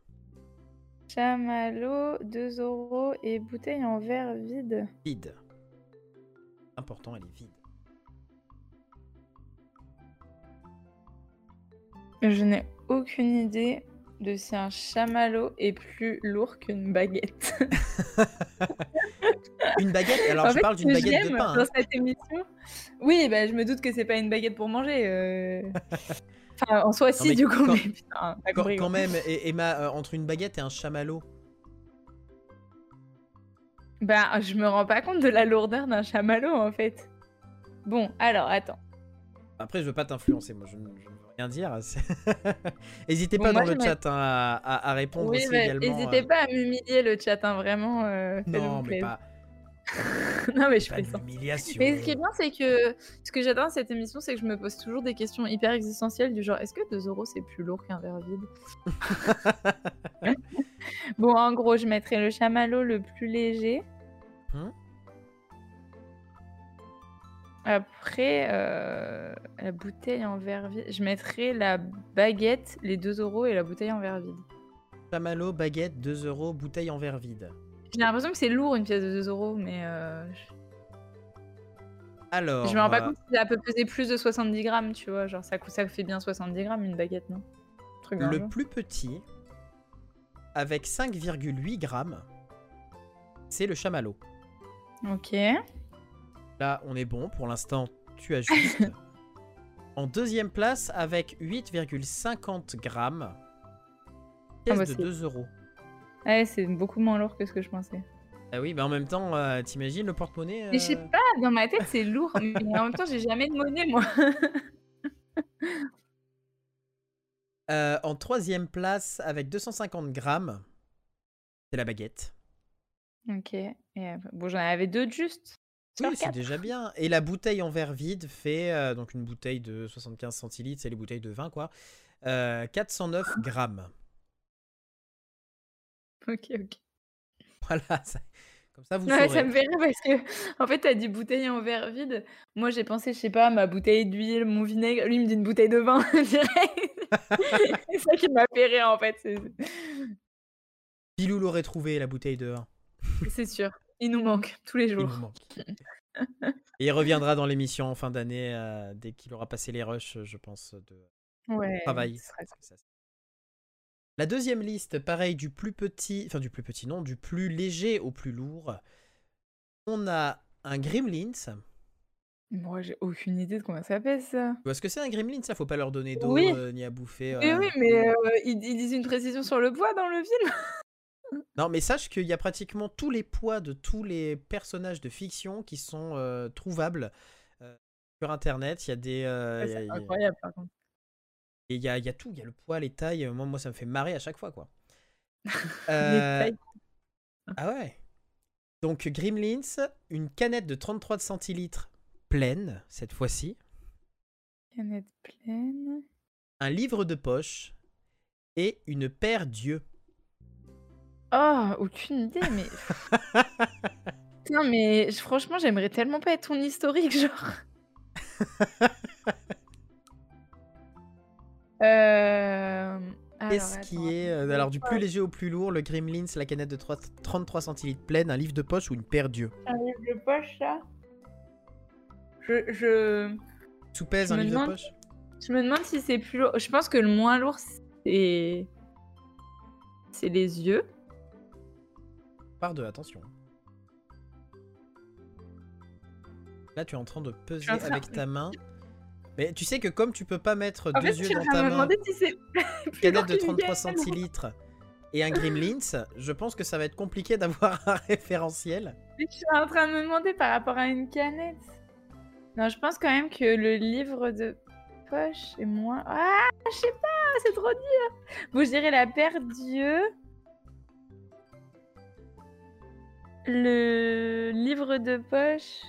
Chamallow, 2 euros et bouteille en verre vide. Vide. Important, elle est vide. Je n'ai aucune idée de si un chamallow est plus lourd qu'une baguette. Une baguette, alors En je fait, parle d'une baguette de pain. Dans hein. cette émission. Oui, bah, je me doute que c'est pas une baguette pour manger. euh. Enfin, en soi, si, du coup, quand- mais putain, Quand, compris, quand même, et- Emma, euh, entre une baguette et un chamallow. Bah, je me rends pas compte de la lourdeur d'un chamallow, en fait. Bon, alors, attends. Après, je veux pas t'influencer, moi, je, ne je rien dire. N'hésitez Bon, pas moi, dans le chat hein, à, répondre Oui, aussi mais également. n'hésitez euh. pas à m'humilier le chat, hein, vraiment. euh, Non, mais pas, non, mais je pas fais ça. Mais ce qui est bien, c'est que ce que j'adore cette émission, c'est que je me pose toujours des questions hyper existentielles du genre est-ce que 2 euros c'est plus lourd qu'un verre vide? Bon, en gros, je mettrais le chamallow le plus léger. Hmm. Après, euh, la bouteille en verre vide. Je mettrais la baguette, les 2 euros et la bouteille en verre vide. Chamallow, baguette, 2 euros, bouteille en verre vide. J'ai l'impression que c'est lourd une pièce de 2 euros, mais euh, je- Alors, je me rends pas euh, compte si ça peut peser plus de 70 grammes, tu vois. Genre, ça, coûte- ça fait bien 70 grammes une baguette, non? Truc le plus petit, avec 5,8 grammes, c'est le chamallow. Ok. Là, on est bon. Pour l'instant, tu as juste. en deuxième place, avec 8,50 grammes, pièce bah, de c'est- 2 euros. Ouais, c'est beaucoup moins lourd que ce que je pensais. Ah oui, mais en même temps, euh, t'imagines le porte-monnaie Mais je sais euh, pas, dans ma tête, c'est lourd, mais en même temps, j'ai jamais de monnaie, moi. euh, En troisième place, avec 250 grammes, c'est la baguette. ok. Et, euh, bon, j'en avais deux de juste. Oui, c'est déjà bien. Et la bouteille en verre vide fait, euh, donc une bouteille de 75 centilitres, c'est les bouteilles de vin, quoi, euh, 409 grammes. Ok, ok. Voilà, ça- comme ça vous Ouais, ça saurez. me fait rire parce que, en fait, t'as dit bouteille en verre vide. Moi, j'ai pensé, je sais pas, ma bouteille d'huile, mon vinaigre. Lui, il me dit une bouteille de vin, direct. c'est ça qui m'a fait rire, en fait. Pilou l'aurait trouvé, la bouteille de vin. C'est sûr. Il nous manque tous les Il jours. nous manque. Et il reviendra dans l'émission en fin d'année, euh, dès qu'il aura passé les rushs, je pense, de Ouais. travail. parce La deuxième liste, pareil, du plus petit, enfin du plus petit non, du plus léger au plus lourd. On a un Gremlins. Moi, j'ai aucune idée de combien ça pèse, ça. Tu vois ce que c'est un Gremlins Ça, faut pas leur donner d'eau Oui. euh, ni à bouffer. Oui, euh. oui, mais euh, ils, ils disent une précision sur le poids dans le film. Non, mais sache qu'il y a pratiquement tous les poids de tous les personnages de fiction qui sont euh, trouvables euh, sur Internet. Il y a des, euh, Ouais, c'est a- incroyable, par contre. Et il y a, y a tout, il y a le poids, les tailles. Moi, moi, ça me fait marrer à chaque fois, quoi. Les. Ah ouais. Donc, Gremlins, une canette de 33 centilitres pleine, cette fois-ci. Canette pleine. Un livre de poche et une paire d'yeux. Oh, aucune idée, mais. Putain, mais franchement, j'aimerais tellement pas être ton historique, genre. euh... Qu'est-ce qui est, euh, alors, du plus léger au plus lourd, le Gremlins, la canette de 3 33 centilitres pleine, un livre de poche ou une paire d'yeux? Un livre de poche, là? Je, je... Soupèse Je un me livre de poche? Je me demande si c'est plus lourd. Je pense que le moins lourd, c'est. C'est les yeux. Par deux, attention. Là, tu es en train de peser avec ta main. Mais tu sais que comme tu peux pas mettre En deux fait, yeux dans ta main, si plus canette de qu'une 33 gaine. centilitres et un Gremlins, je pense que ça va être compliqué d'avoir un référentiel. Je suis en train de me demander par rapport à une canette. Non, je pense quand même que le livre de poche est moins. Ah, je sais pas, c'est trop dur. Bon, je dirais la paire d'yeux. Le livre de poche,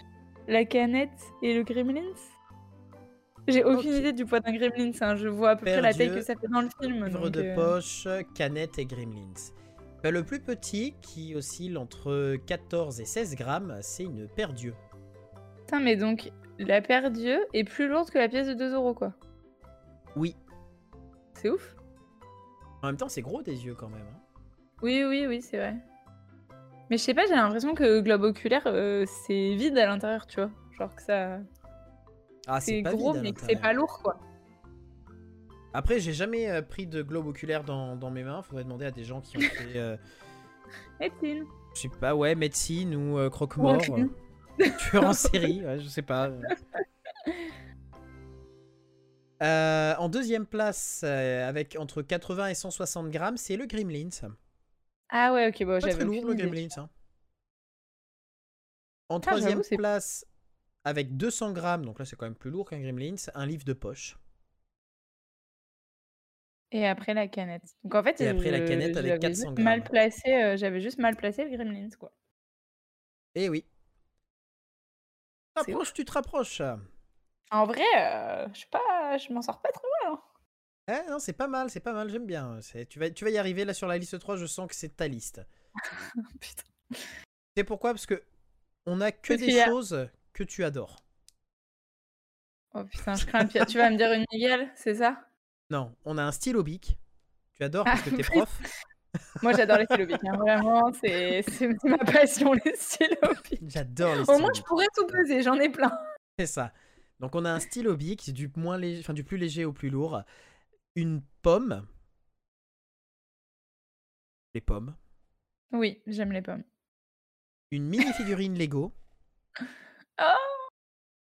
la canette et le gremlins? J'ai aucune idée du poids d'un gremlins, hein, je vois à peu près la taille que ça fait dans le film. Livre donc, de euh, poche, canette et gremlins. Bah, le plus petit, qui oscille entre 14 et 16 grammes, c'est une paire d'yeux. Putain, mais donc, la paire d'yeux est plus lourde que la pièce de 2 euros, quoi. Oui. C'est ouf. En même temps, c'est gros des yeux quand même. hein. Oui, oui, oui, c'est vrai. Mais je sais pas, j'ai l'impression que globe oculaire, euh, c'est vide à l'intérieur, tu vois. Genre que ça. Ah, c'est gros, mais que c'est pas lourd, quoi. Après, j'ai jamais euh, pris de globe oculaire dans, dans mes mains. Faudrait demander à des gens qui ont fait, euh, Médecine. je sais pas, ouais, médecine ou euh, croque-mort. Tueur en série, ouais, je sais pas. En deuxième place, avec entre 80 et 160 grammes, c'est le Gremlins. Ah ouais, ok, bon, Pas j'avais très lourd le. Gremlins. hein. En Ah, troisième place, avec 200 grammes, donc là c'est quand même plus lourd qu'un Gremlins, un livre de poche. Et après la canette. Donc en fait, Et après la canette avec j'avais 400 juste mal grammes. placé, euh, j'avais juste mal placé le gremlins, quoi. Eh oui. C'est Rapproche, tu te rapproches. En vrai, euh, je sais pas, je m'en sors pas trop mal. hein. Eh non, c'est pas mal, c'est pas mal, j'aime bien. C'est- Tu vas, tu vas y arriver là sur la liste 3, je sens que c'est ta liste. Putain. C'est pourquoi? Parce que on a que Parce des a- choses que tu adores. Oh putain, je crains tu vas me dire une Miguel, c'est ça? Non, on a un stylo bic. Tu adores parce Ah, que t'es prof. Moi, j'adore les stylos bics, hein, Vraiment, c'est ma passion, les stylos bics. J'adore les Au moins, je pourrais tout peser, j'en ai plein. C'est ça. Donc on a un stylo bic, du moins léger, enfin du plus léger au plus lourd, une pomme, les pommes, Oui, j'aime les pommes. une mini figurine Lego. Oh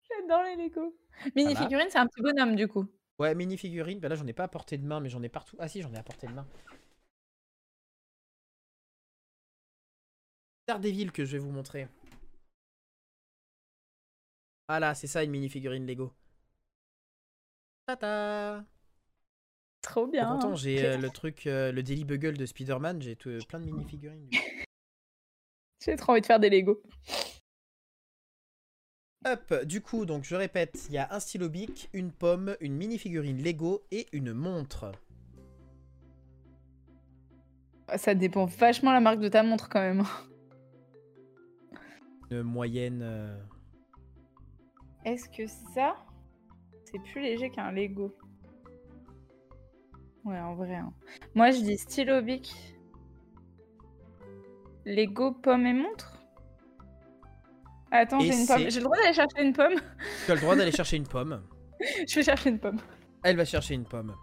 J'adore les Lego. Mini figurine, c'est un petit bonhomme, du coup. Ouais, mini figurine. Bah là j'en ai pas à portée de main, mais j'en ai partout. Ah si, j'en ai à portée de main. Daredevil que je vais vous montrer. Voilà, c'est ça une mini figurine Lego. Tata. Trop bien. content, j'ai euh, le truc, euh, le Daily Bugle de Spider-Man, j'ai tout- plein de mini figurines. J'ai trop envie de faire des Lego. Hop, du coup, donc je répète, il y a un stylo bic, une pomme, une mini figurine Lego et une montre. Ça dépend vachement la marque de ta montre, quand même. Une moyenne. euh, Est-ce que ça, c'est plus léger qu'un Lego? Ouais, en vrai. hein. Moi, je dis stylo bic. Lego, pomme et montre Attends, Et j'ai une pomme. c'est- J'ai le droit d'aller chercher une pomme? Tu as le droit d'aller chercher une pomme. Je vais chercher une pomme. Elle va chercher une pomme.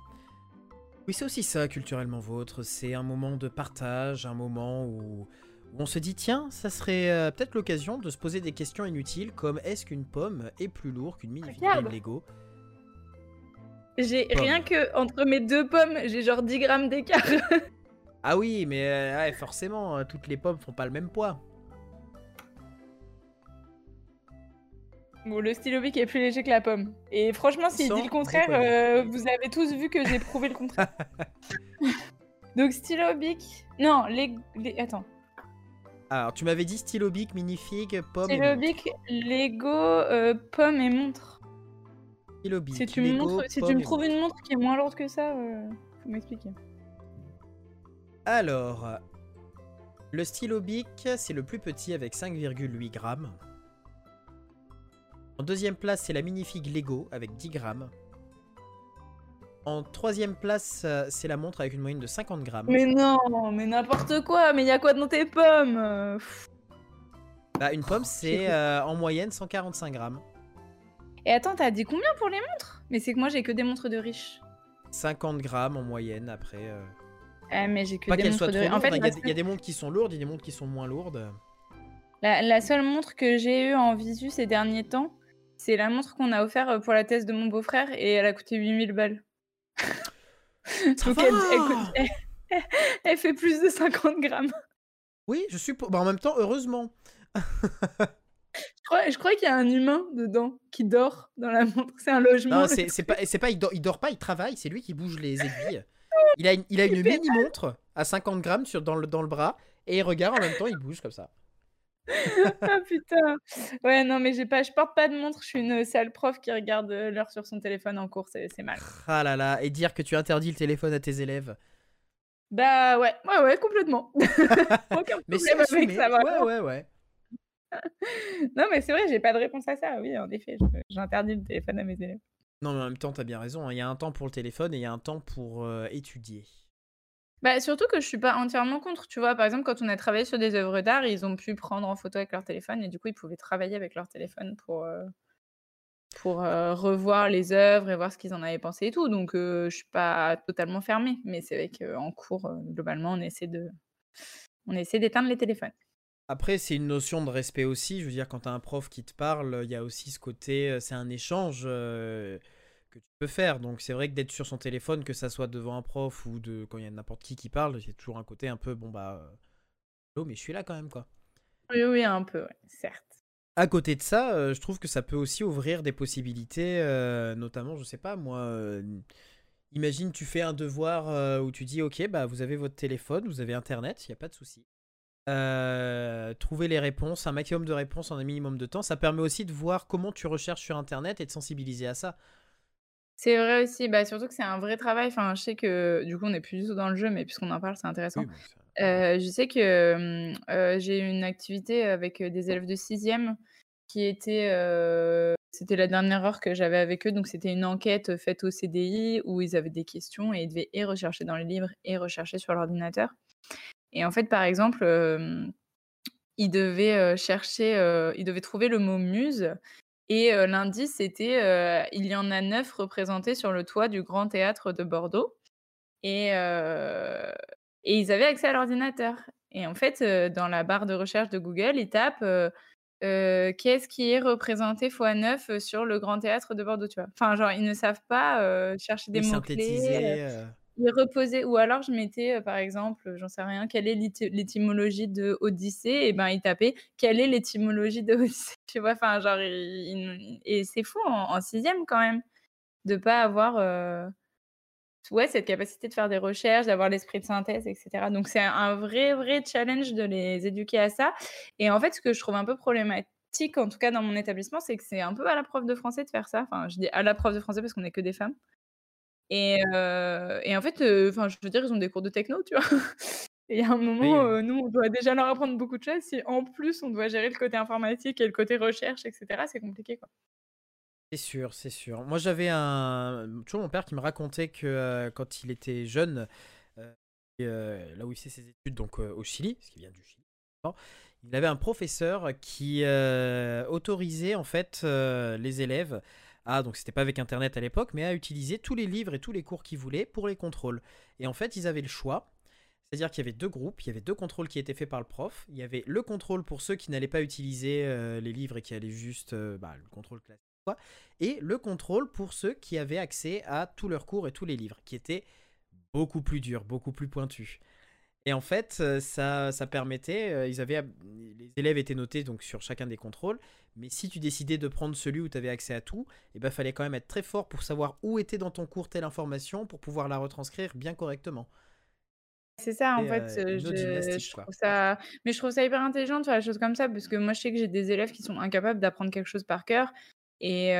Oui, c'est aussi ça, culturellement vôtre. C'est un moment de partage, un moment où, où on se dit tiens, ça serait euh, peut-être l'occasion de se poser des questions inutiles comme est-ce qu'une pomme est plus lourde qu'une mini Regarde. Lego? J'ai Pomme. rien que entre mes deux pommes, j'ai genre 10 grammes d'écart. Ah oui, mais euh, ouais, forcément, euh, toutes les pommes font pas le même poids. bon, le stylo bic est plus léger que la pomme. Et franchement, s'il Sans dit le contraire, euh, vous avez tous vu que j'ai prouvé le contraire. Donc stylo bic. Non, les... les- Attends. Alors, tu m'avais dit stylo bic, minifig, pomme Stylo bic, Lego, euh, pomme et montre. Si tu me, Lego, montres, si pomme tu me et trouves une montre qui est moins lourde que ça, euh, faut m'expliquer. Alors, le stylo bic, c'est le plus petit avec 5,8 grammes. En deuxième place, c'est la minifig Lego avec 10 grammes. En troisième place, c'est la montre avec une moyenne de 50 grammes. Mais non, mais n'importe quoi, mais y a quoi dans tes pommes euh, pff. Bah, une pomme, c'est J'ai- euh, en moyenne 145 grammes. Et attends, t'as dit combien pour les montres? Mais c'est que moi j'ai que des montres de riches. 50 grammes en moyenne après. euh. Ah, mais j'ai que Pas des montres de riches. En fait, hein, il y il y, a des montres qui sont lourdes, il y a des montres qui sont moins lourdes. La, la seule montre que j'ai eue en visu ces derniers temps, c'est la montre qu'on a offert euh, pour la thèse de mon beau-frère et elle a coûté 8000 balles. Donc elle- elle fait plus de 50 grammes. Oui, je suis. Bah, en même temps, heureusement. Je crois, je crois qu'il y a un humain dedans qui dort dans la montre. C'est un logement. Non, c'est pas, il, dort, il dort pas, il travaille, c'est lui qui bouge les aiguilles. Il a une, il a une mini montre à 50 grammes sur, dans, le, dans le bras et il regarde en même temps, il bouge comme ça. Ah putain! Ouais, non, mais j'ai pas je porte pas de montre, je suis une sale prof qui regarde, heu, l'heure sur son téléphone en cours, c'est mal. Ah là là, et dire que tu interdis le téléphone à tes élèves? Bah ouais, ouais, ouais, complètement. Aucun Mais c'est problème avec ça, Ouais, ouais, ouais. Non, mais c'est vrai, j'ai pas de réponse à ça. Oui, en effet, j'interdis le téléphone à mes élèves. Non, mais en même temps, t'as bien raison. hein. Il y a un temps pour le téléphone et il y a un temps pour euh, étudier. Bah, surtout que je suis pas entièrement contre, tu vois? Par exemple, quand on a travaillé sur des œuvres d'art, ils ont pu prendre en photo avec leur téléphone et du coup, ils pouvaient travailler avec leur téléphone pour, heu, pour, heu, revoir les œuvres et voir ce qu'ils en avaient pensé et tout. Donc, heu, je suis pas totalement fermée. Mais c'est vrai qu'en cours, globalement, on essaie de on essaie d'éteindre les téléphones. Après, c'est une notion de respect aussi. Je veux dire, quand t'as un prof qui te parle, il y a aussi ce côté, euh, c'est un échange euh, que tu peux faire. Donc, c'est vrai que d'être sur son téléphone, que ça soit devant un prof ou de quand il y a n'importe qui qui parle, il y a toujours un côté un peu, bon bah, euh, oh, mais je suis là quand même, quoi. Oui, oui, un peu, ouais, certes. À côté de ça, euh, je trouve que ça peut aussi ouvrir des possibilités, euh, notamment, je sais pas, moi, imagine tu fais un devoir où tu dis, ok, bah vous avez votre téléphone, vous avez Internet, il n'y a pas de souci. Euh, trouver les réponses, un maximum de réponses en un minimum de temps, ça permet aussi de voir comment tu recherches sur Internet et de sensibiliser à ça. C'est vrai aussi, bah, surtout que c'est un vrai travail. Enfin, je sais que du coup, on n'est plus du tout dans le jeu, mais puisqu'on en parle, c'est intéressant. Oui, bon, ça- Heu, je sais que, heu, j'ai eu une activité avec, heu, des élèves de 6e qui était, c'était la dernière heure que j'avais avec eux, donc c'était une enquête, faite au CDI où ils avaient des questions et ils devaient et rechercher dans les livres et rechercher sur l'ordinateur et en fait, par exemple, hem, ils devaient, heu, chercher, heu, ils devaient trouver le mot muse et l'indice c'était, heu, il y en a 9 représentés sur le toit du Grand Théâtre de Bordeaux et ils avaient accès à l'ordinateur et en fait, dans la barre de recherche de Google, ils tapent, «Qu'est-ce qui est représenté fois 9, heu, sur le Grand Théâtre de Bordeaux?» tu vois? Enfin, genre, ils ne savent pas, chercher des mots-clés, euh, ils reposaient ou alors je mettais, heu, par exemple, j'en sais rien: «Quelle est l'éty l'étymologie de Odyssée?» et ben, ils tapaient: «Quelle est l'étymologie de Odyssée?» tu vois? Enfin, genre, et c'est fou en 6e quand même, de pas avoir, heu Ouais, cette capacité de faire des recherches, d'avoir l'esprit de synthèse et cetera. Donc c'est un vrai, vrai challenge de les éduquer à ça et en fait, ce que je trouve un peu problématique, en tout cas dans mon établissement, c'est que c'est un peu à la prof de français de faire ça. Enfin, je dis à la prof de français parce qu'on est que des femmes et en fait, enfin, je veux dire, ils ont des cours de techno, tu vois? Et a un moment, oui. nous, on doit déjà leur apprendre beaucoup de choses. Si en plus, on doit gérer le côté informatique et le côté recherche et cetera, c'est compliqué, quoi. C'est sûr, c'est sûr. Moi, j'avais un. Toujours mon père qui me racontait que quand il était jeune, là où il fait ses études, donc au Chili, parce qu'il vient du Chili, bon, il avait un professeur qui euh, autorisait en fait euh, les élèves à, donc c'était pas avec Internet à l'époque, mais à utiliser tous les livres et tous les cours qu'ils voulaient pour les contrôles. Et en fait, ils avaient le choix. C'est-à-dire qu'il y avait deux groupes, il y avait deux contrôles qui étaient faits par le prof. Il y avait le contrôle pour ceux qui n'allaient pas utiliser euh, les livres et qui allaient juste euh, bah, le contrôle classique. quoi. Et le contrôle pour ceux qui avaient accès à tous leurs cours et tous les livres, qui étaient beaucoup plus durs, beaucoup plus pointus. Et en fait, euh, ça, ça permettait, euh, ils avaient, les élèves étaient notés donc sur chacun des contrôles, mais si tu décidais de prendre celui où tu avais accès à tout, il ben, fallait quand même être très fort pour savoir où était dans ton cours telle information pour pouvoir la retranscrire bien correctement. C'est ça, en Et, fait, euh, je trouve ça mais je trouve ça hyper intelligent de faire des choses comme ça parce que moi, je sais que j'ai des élèves qui sont incapables d'apprendre quelque chose par cœur et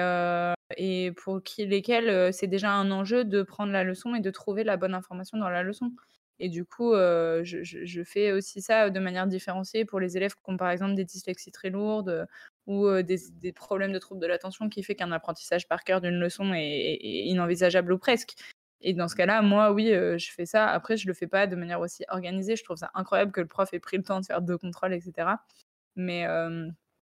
et pour qui lesquels, c'est déjà un enjeu de prendre la leçon et de trouver la bonne information dans la leçon et du coup, heu, je fais aussi ça de manière différenciée pour les élèves qui ont, par exemple, des dyslexies très lourdes, heu, ou heu, des problèmes de troubles de l'attention qui fait qu'un apprentissage par cœur d'une leçon est est inenvisageable ou presque. Et dans ce cas-là, moi, oui, je fais ça. Après, je le fais pas de manière aussi organisée. Je trouve ça incroyable que le prof ait pris le temps de faire 2 contrôles et cetera. Mais,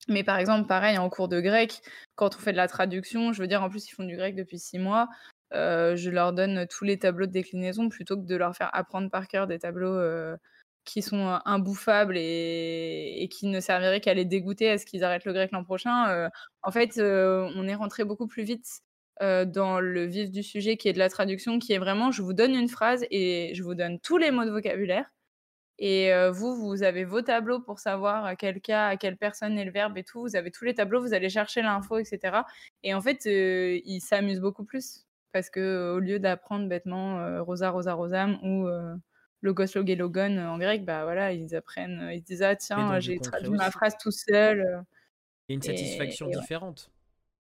mais par exemple, pareil, en cours de grec, quand on fait de la traduction, je veux dire, en plus, ils font du grec depuis 6 mois, heu, je leur donne tous les tableaux de déclinaison plutôt que de leur faire apprendre par cœur des tableaux, heu, qui sont, heu, imbouffables et qui ne serviraient qu'à les dégoûter à ce qu'ils arrêtent le grec l'an prochain, en fait, on est rentré beaucoup plus vite dans le vif du sujet qui est de la traduction, qui est vraiment je vous donne une phrase et je vous donne tous les mots de vocabulaire et vous, vous avez vos tableaux pour savoir à quel cas, à quelle personne est le verbe et tout. Vous avez tous les tableaux, vous allez chercher l'info et cetera et en fait, ils s'amusent beaucoup plus parce qu'au lieu d'apprendre bêtement, heu, rosa, rosa, rosam ou heu, Logos Logon en grec, bah voilà, ils apprennent, ils disent ah tiens, j'ai traduit ma phrase tout seul. Il y a une satisfaction différente.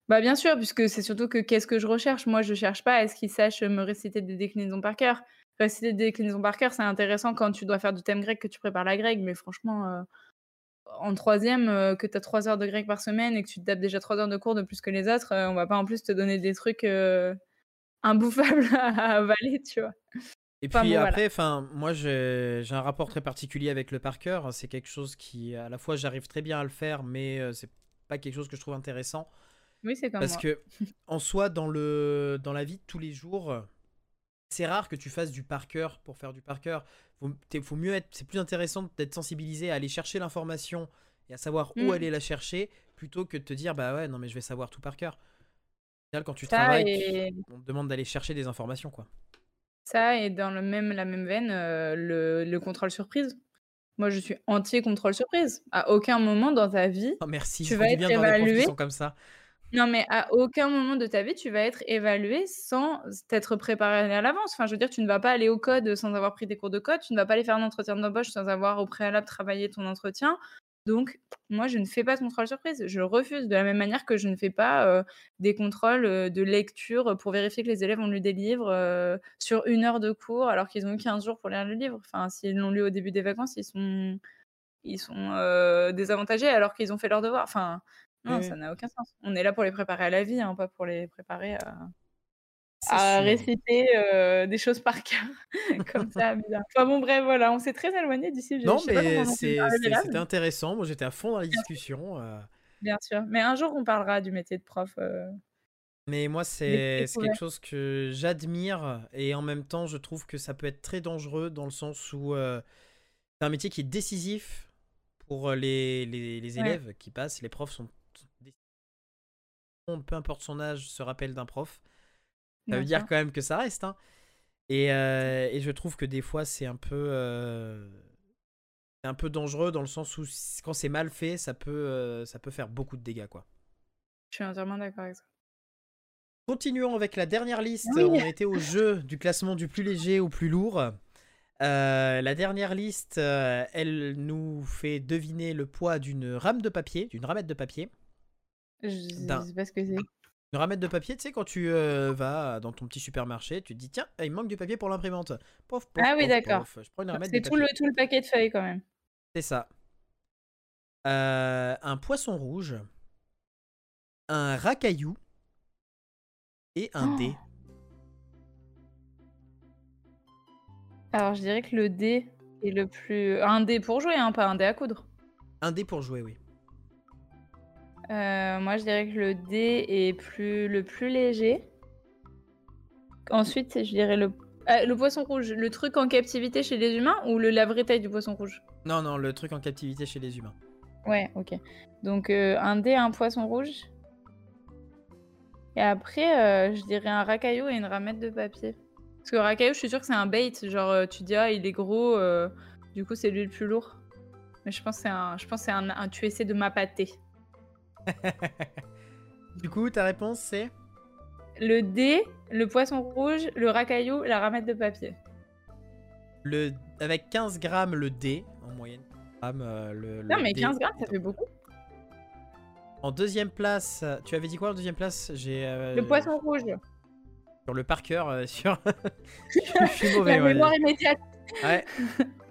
Bah bien sûr, puisque c'est surtout que qu'est-ce que je recherche? Moi, je cherche pas à ce qu'ils sachent me réciter des déclinaisons par cœur. Réciter des déclinaisons par cœur, c'est intéressant quand tu dois faire du thème grec que tu prépares la grecque, mais franchement, en troisième, que tu as trois heures de grec par semaine et que tu te tapes déjà trois heures de cours de plus que les autres, on va pas en plus te donner des trucs imbouffables à avaler, tu vois. Et puis après, enfin, moi j'ai un rapport très particulier avec le par cœur. C'est quelque chose qui, à la fois, j'arrive très bien à le faire, mais c'est pas quelque chose que je trouve intéressant. Oui, c'est comme Parce que, en soi, dans, le, dans la vie de tous les jours, c'est rare que tu fasses du par cœur pour faire du par cœur. Faut, faut mieux être, c'est plus intéressant d'être sensibilisé à aller chercher l'information et à savoir où mm. aller la chercher plutôt que de te dire bah ouais non mais je vais savoir tout par cœur. Quand tu travailles, on te demande d'aller chercher des informations quoi. Ça, et dans le même, la même veine, euh, le, contrôle surprise. Moi, je suis anti contrôle surprise. À aucun moment dans ta vie, oh, merci. tu vas être évalué. comme ça. Non, mais à aucun moment de ta vie, tu vas être évalué sans t'être préparé à l'avance. Enfin, je veux dire, tu ne vas pas aller au code sans avoir pris des cours de code. Tu ne vas pas aller faire un entretien d'embauche sans avoir au préalable travaillé ton entretien. Donc, moi, je ne fais pas de contrôle surprise. Je refuse de la même manière que je ne fais pas des contrôles de lecture pour vérifier que les élèves ont lu des livres sur une heure de cours alors qu'ils ont eu 15 jours pour lire le livre. Enfin, s'ils l'ont lu au début des vacances, ils sont, ils sont désavantagés alors qu'ils ont fait leur devoir. Enfin, non, ça n'a aucun sens. On est là pour les préparer à la vie, hein, pas pour les préparer à à réciter des choses par cœur comme ça. Enfin bon, bref, voilà, on s'est très éloigné d'ici. Non, mais c'était intéressant. Moi, j'étais à fond dans la discussion. Bien sûr. Mais un jour, on parlera du métier de prof. Mais moi, c'est quelque chose que j'admire et en même temps, je trouve que ça peut être très dangereux dans le sens où c'est un métier qui est décisif pour les, les, les élèves qui passent. Les profs sont peu importe son âge, se rappelle d'un prof. Ça veut dire quand même que ça reste. Hein. Et, euh, et, je trouve que des fois, c'est un peu. Euh, un peu dangereux dans le sens où quand c'est mal fait, ça peut, euh, ça peut faire beaucoup de dégâts. Quoi. Je suis entièrement d'accord avec ça. Continuons avec la dernière liste. On été au jeu du classement du plus léger au plus lourd. la dernière liste, elle nous fait deviner le poids d'une rame de papier, d'une ramette de papier. Je sais pas ce que c'est. Une ramette de papier, tu sais, quand tu euh, vas dans ton petit supermarché, tu te dis tiens, il manque du papier pour l'imprimante. ah oui, d'accord. C'est tout le, tout le paquet de feuilles quand même. C'est ça. Euh, un poisson rouge, un racaillou et un dé. Alors je dirais que le dé est le plus. Un dé pour jouer, hein, pas un dé à coudre. Un dé pour jouer, oui. Euh, moi, je dirais que le dé est plus, le plus léger. Ensuite, je dirais le, euh, le poisson rouge. Le truc en captivité chez les humains ou le, la vraie taille du poisson rouge? Non, non, le truc en captivité chez les humains. Ouais, ok. Donc, euh, un dé, un poisson rouge. Et après, je dirais un racaillou et une ramette de papier. Parce que le racaillou, je suis sûre que c'est un bait. Genre, tu dis, ah, il est gros, du coup, c'est lui le plus lourd. Mais je pense que c'est un, je pense c'est un, un, tu essaies de m'appâter. du coup, ta réponse c'est Le dé, le poisson rouge, le racaillou, la ramette de papier. Le... Avec 15 grammes le dé, en moyenne. Euh, le, non, mais 15 grammes, ça fait beaucoup. En deuxième place, tu avais dit quoi en deuxième place? J'ai euh, Le poisson rouge. Sur le parker, euh, sur. je suis mauvais. La mémoire immédiate. Ouais.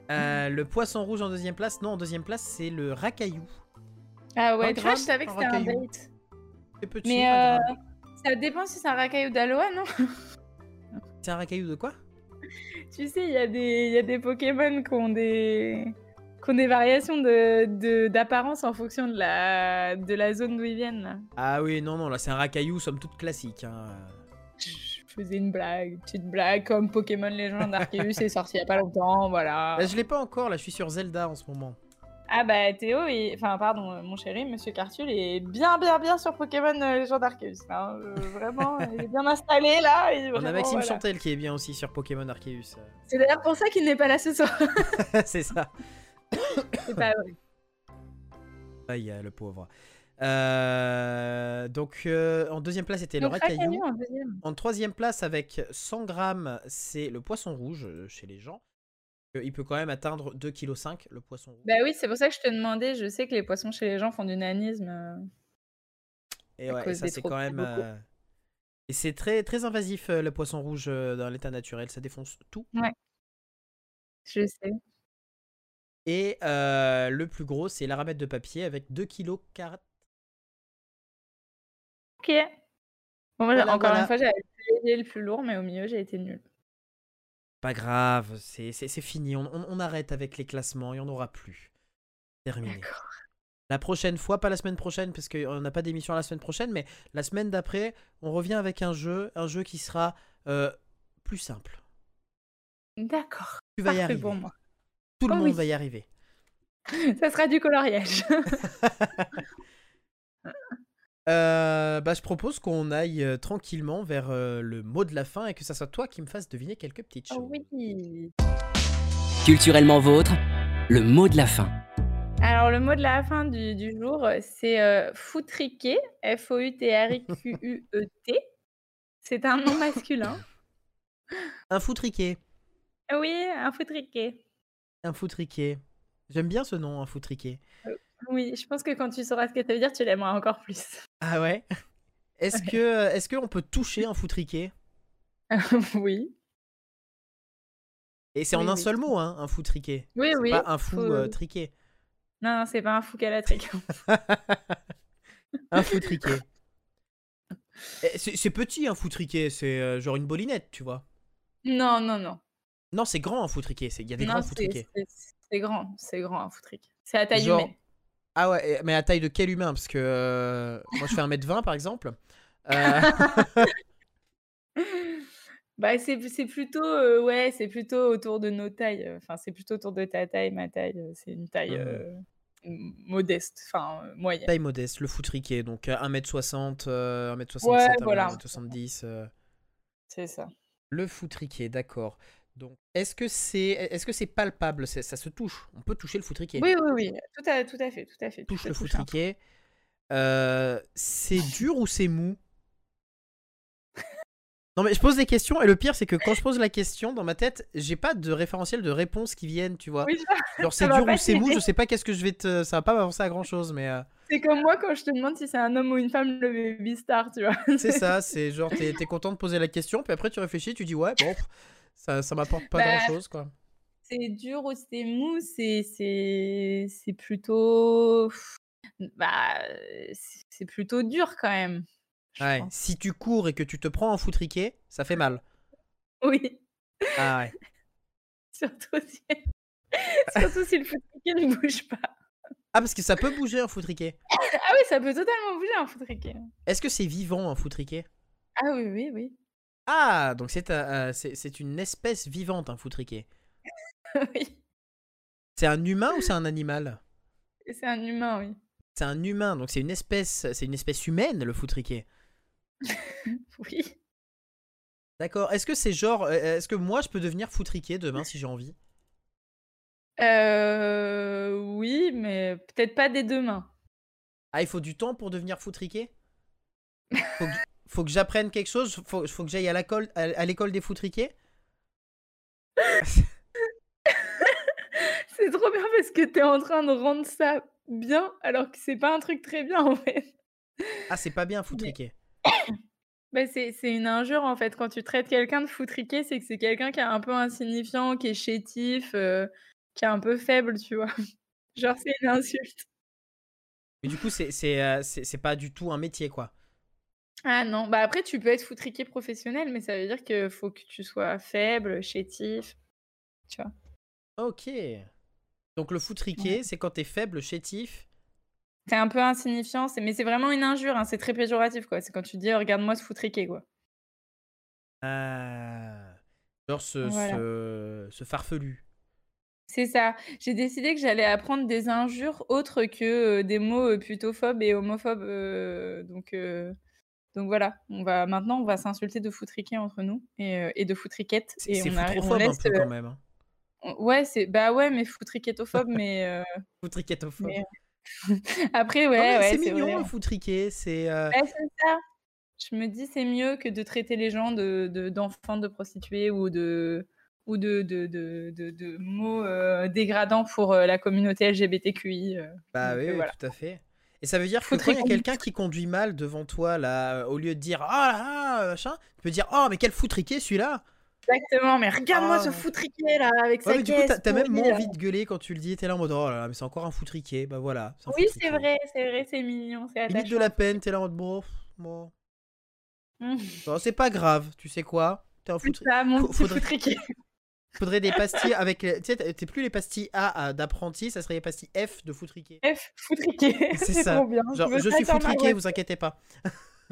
le poisson rouge en deuxième place? Non, en deuxième place, c'est le racaillou. Ah ouais, je savais que c'était un bait. C'est petit. Mais euh, ça dépend si c'est un racaillou d'Aloha, non? C'est un racaillou de quoi? Tu sais, il y, a des... y a des Pokémon qui ont des qui ont des variations de d'apparence en fonction de la de la zone d'où ils viennent. Ah oui, non, non, là c'est un racaillou somme toute classique. Hein. Je faisais une blague, une petite blague comme Pokémon Légende Arceus est sorti il y a pas longtemps, voilà. Bah, je l'ai pas encore, là je suis sur Zelda en ce moment. Ah bah Théo, enfin pardon, euh, mon chéri, Monsieur Cartul est bien bien bien sur Pokémon euh, Légende Arceus. Hein. Euh, vraiment, il est bien installé là. On a Maxime Chantel qui est bien aussi sur Pokémon Arceus. C'est d'ailleurs pour ça qu'il n'est pas là ce soir. C'est ça. C'est pas vrai. Aïe, le pauvre. donc en deuxième place c'était le racaillou. En, en, troisième place avec 100 grammes c'est le poisson rouge chez les gens. Il peut quand même atteindre 2,5 kg le poisson rouge. Bah oui, c'est pour ça que je te demandais. Je sais que les poissons chez les gens font du nanisme. euh, Et ouais, et ça c'est quand même. euh, Et c'est très, très invasif euh, le poisson rouge euh, dans l'état naturel, ça défonce tout. Je sais. Et euh, le plus gros, c'est la ramette de papier avec 2,4 kg. Ok. Bon, moi, Voilà, encore voilà. une fois, j'avais le plus lourd, mais au milieu, j'ai été nulle. Pas grave, c'est fini. On, on- on arrête avec les classements, il n'y en aura plus. Terminé. La prochaine fois, pas la semaine prochaine, parce qu'on n'a pas d'émission la semaine prochaine, mais la semaine d'après, on revient avec un jeu, un jeu qui sera euh, plus simple. D'accord. Tu vas y arriver. pour moi. Tout le Oh monde oui. va y arriver. Ça sera du coloriage. Euh, bah, je propose qu'on aille euh, tranquillement vers euh, le mot de la fin et que ça soit toi qui me fasses deviner quelques petites choses. Oh oui. Culturellement vôtre, le mot de la fin. Alors, le mot de la fin du, du jour, c'est euh, foutriquer. F-O-U-T-R-I-Q-U-E-T. C'est un nom masculin. Un foutriquet. Oui, un foutriquer. Un foutriquet. J'aime bien ce nom, un foutriquet. Oui, je pense que quand tu sauras ce que ça veut dire, tu l'aimeras encore plus. Ah ouais? Est-ce Ouais. que est-ce qu'on peut toucher un foutriquet oui. Et c'est en un oui. seul mot, hein, un foutriquet. Oui, oui. pas un fou faut- euh, triquet. Non, non, c'est pas un fou la trique. un foutriquet. Eh, C'est petit un foutriquet, c'est euh, genre une bolinette, tu vois. non, non, non. Non, c'est grand un foutriquet, c'est- il y a des non, grands c'est- foutriquets. c'est c'est grand, c'est grand un foutrique. C'est à taille Genre- humaine. Ah ouais, mais à taille de quel humain? Parce que euh, moi je fais 1m20 par exemple. Euh, Bah, c'est c'est plutôt, euh, ouais, c'est plutôt autour de nos tailles. Enfin, c'est plutôt autour de ta taille, ma taille. C'est une taille Mhm. euh, modeste, enfin euh, moyenne. taille modeste, le foutriquet, donc euh, 1m60, euh, 1m67, Ouais, voilà. 1m70. euh, C'est ça. le foutriquet, d'accord. Donc, est-ce que c'est est-ce que c'est palpable? C'est- Ça se touche On peut toucher le foutriquet Oui, oui, oui. Tout à, tout à fait, tout à fait. touche le foutriquet. Euh, c'est dur ou c'est mou? Non mais je pose des questions et le pire c'est que quand je pose la question dans ma tête, j'ai pas de référentiel de réponses qui viennent, tu vois. Oui, Genre c'est dur ou c'est mou, je sais pas qu'est-ce que je vais te ça va pas m'avancer à grand chose mais euh, c'est comme moi quand je te demande si c'est un homme ou une femme, le baby star, tu vois. c'est ça, c'est genre t'es es content de poser la question puis après tu réfléchis, tu dis ouais bon ça ça m'apporte pas Bah, grand chose quoi. C'est dur ou c'est mou, c'est plutôt bah c'est plutôt dur quand même. Ouais, si tu cours et que tu te prends en foutriquet, ça fait mal. Oui, Ah ouais. surtout si surtout si le foutriquet ne bouge pas. Ah parce que ça peut bouger un foutriquet. Ah oui, ça peut totalement bouger un foutriquet. Est-ce que c'est vivant un foutriquet? Ah oui, oui, oui. Ah, donc c'est euh, c'est une espèce vivante, un foutriquet. oui. C'est un humain ou c'est un animal? C'est un humain, oui. C'est un humain, donc c'est une espèce, c'est une espèce humaine, le foutriquet. Oui. D'accord. Est-ce que c'est genre, euh, est-ce que moi je peux devenir foutriquet demain si j'ai envie? Euh, oui, mais peut-être pas des deux mains. Ah, il faut du temps pour devenir foutriquet? Faut faut que j'apprenne quelque chose faut, faut que j'aille à l'école à, à l'école des foutriquets C'est trop bien parce que t'es en train de rendre ça bien alors que c'est pas un truc très bien en fait. Ah, c'est pas bien un foutriquet. Bah, c'est c'est une injure en fait. Quand tu traites quelqu'un de foutriqué, c'est que c'est quelqu'un qui est un peu insignifiant, qui est chétif, euh, qui est un peu faible, tu vois. Genre, c'est une insulte. Mais du coup, c'est euh, c'est c'est pas du tout un métier quoi. Ah non, bah après, tu peux être foutriqué professionnel, mais ça veut dire qu'il faut que tu sois faible, chétif. Tu vois. Ok. Donc le foutriquet, c'est quand t'es faible, chétif? C'est un peu insignifiant, mais c'est vraiment une injure, hein, c'est très péjoratif, quoi. C'est quand tu dis «Oh, regarde-moi ce foutriqué, quoi. Ah. Genre ce, Voilà. ce, ce farfelu. C'est ça. J'ai décidé que j'allais apprendre des injures autres que euh, des mots euh, putophobes et homophobes. euh, donc, donc voilà, on va, maintenant on va s'insulter de foutriquet entre nous et, euh, et de foutriquettes. C'est foutrophobe un peu euh, quand même. hein. on- ouais, c'est bah ouais, mais foutriquetophobe, mais euh, Foutriquetophobe. mais- après, ouais, ouais, c'est mignon vrai. le foutriquet. C'est. euh, Ouais, ça. Je me dis c'est mieux que de traiter les gens de de- d'enfants de, prostituées ou de ou de, de, de, de, de mots euh, dégradants pour euh, la communauté LGBTQI. Bah Donc, oui, oui, voilà. tout à fait. Et ça veut dire que Faut quand il y a quelqu'un qui conduit mal devant toi, là, au lieu de dire Ah là là, machin, tu peux dire Oh, mais quel foutriqué celui-là Exactement, mais regarde-moi Ah. ce foutriqué là avec Ouais, sa mais du coup, caisse. t'as t'as même moins envie de gueuler quand tu le dis. T'es là en mode Oh là là, mais c'est encore un foutriqué. Bah voilà. Oui, c'est vrai, c'est vrai, c'est mignon, c'est Limite de attachant. la peine, t'es là en mode Bon, bon. Bon, c'est pas grave, tu sais quoi T'es un foutriqué. mon petit foutriqué. Faudrait des pastilles avec. Tu sais, t'es plus les pastilles A d'apprenti, ça serait les pastilles F de foutriqué. F, foutriqué. C'est ça. trop bien. Genre, je suis foutriqué, voiture. vous inquiétez pas.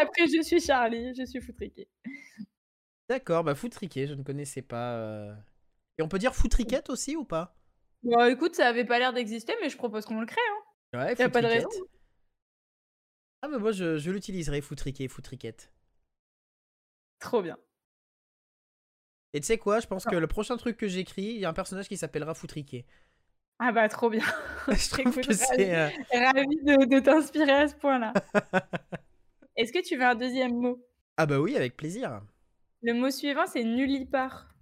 Après, je suis Charlie, je suis foutriqué. D'accord, bah foutriqué, je ne connaissais pas. euh. Et on peut dire foutriquette aussi ou pas? Bon, écoute, ça avait pas l'air d'exister, mais je propose qu'on le crée. Hein. Ouais, Y a pas de raison. Ah bah moi je, je l'utiliserai, foutriqué, foutriquette. Trop bien. Et tu sais quoi, je pense que le prochain truc que j'écris, il y a un personnage qui s'appellera Foutriqué. Ah bah, trop bien. je trouve Écoute, que c'est... euh, Ravi de, de t'inspirer à ce point-là. Est-ce que tu veux un deuxième mot? Ah bah oui, avec plaisir. Le mot suivant, c'est nullipare.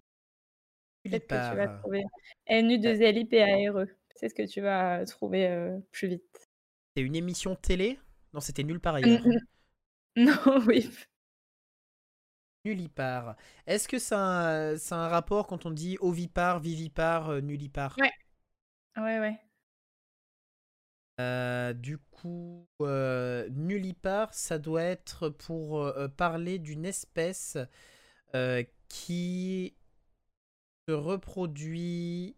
Peut-être que tu vas Nullipare. trouver. N-U-2-L-I-P-A-R-E. C'est ce que tu vas trouver euh, plus vite. C'est une émission télé? Non, c'était nulle part ailleurs. Non, oui. Nullipare. Est-ce que ça a, un- ça a un rapport quand on dit ovipare, vivipare, euh, nullipare? Ouais. Ouais, ouais. Euh, du coup, euh, nullipare, ça doit être pour euh, parler d'une espèce qui se reproduit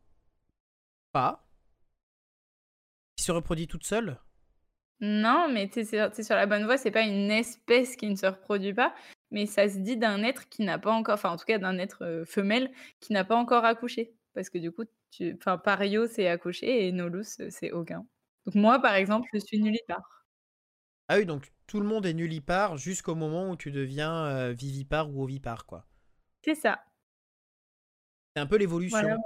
pas, qui se reproduit toute seule? Non, mais tu es sur la bonne voie. C'est pas une espèce qui ne se reproduit pas, mais ça se dit d'un être qui n'a pas encore, enfin en tout cas d'un être femelle qui n'a pas encore accouché. Parce que du coup, tu... enfin, Pario c'est accouché et Nolus c'est aucun. Donc moi, par exemple, je suis nullipare. Ah oui, donc tout le monde est nullipare jusqu'au moment où tu deviens euh, vivipare ou ovipare, quoi. C'est ça. C'est un peu l'évolution. Voilà,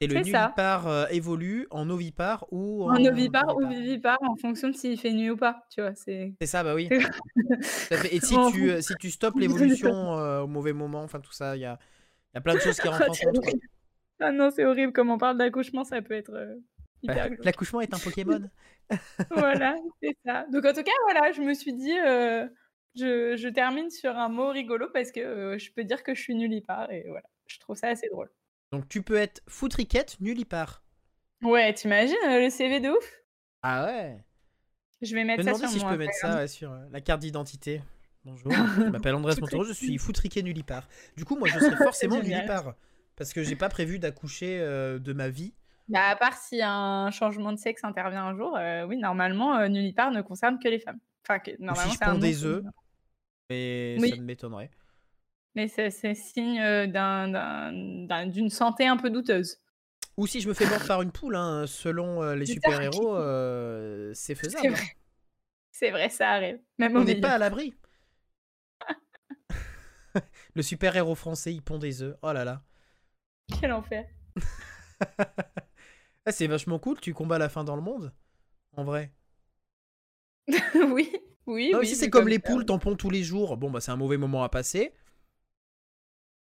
C'est ça. nullipare euh, évolue en ovipare ou En ovipare ou vivipare. en fonction de s'il fait nuit ou pas. Tu vois, c'est. Ça, bah oui. Et si En tu, euh, si tu stoppes l'évolution euh, au mauvais moment, enfin tout ça, il y a, y a plein de choses qui rentrent en compte. Ah non, c'est horrible. Comme on parle d'accouchement, ça peut être euh, hyper. L'accouchement est un Pokémon. voilà, c'est ça. Donc en tout cas, voilà, je me suis dit, je, je termine sur un mot rigolo parce que je peux dire que je suis nullipare et voilà, je trouve ça assez drôle. Donc tu peux être foutriquette, nullipare. Ouais, t'imagines euh, le CV de ouf Ah ouais. Je vais Je me mettre ça demandais sur si je peux mettre ça ouais, sur euh, la carte d'identité. Bonjour, je m'appelle Andrés Montero, je suis foutriqué nullipare. Du coup, moi, je serai forcément nullipare. Parce que j'ai pas prévu d'accoucher euh, de ma vie. Bah, à part si un changement de sexe intervient un jour, euh, oui, normalement, euh, nullipare ne concerne que les femmes. Enfin, que, Ou normalement, si je un des œufs, mais Oui. ça ne m'étonnerait. Mais c'est signe euh, d'un- d'un- d'un- d'une santé un peu douteuse. Ou si je me fais mordre par une poule, hein, selon euh, les super-héros, euh, c'est faisable. hein. vrai. C'est vrai, ça arrive. Même On n'est pas à l'abri. Le super-héros français, il pond des œufs. Oh là là. Quel enfer. Ah, c'est vachement cool, tu combats la faim dans le monde. En vrai. oui, oui, Non, oui. si c'est vu comme les poules, t'en ponds tous les jours. Bon, bah, c'est un mauvais moment à passer.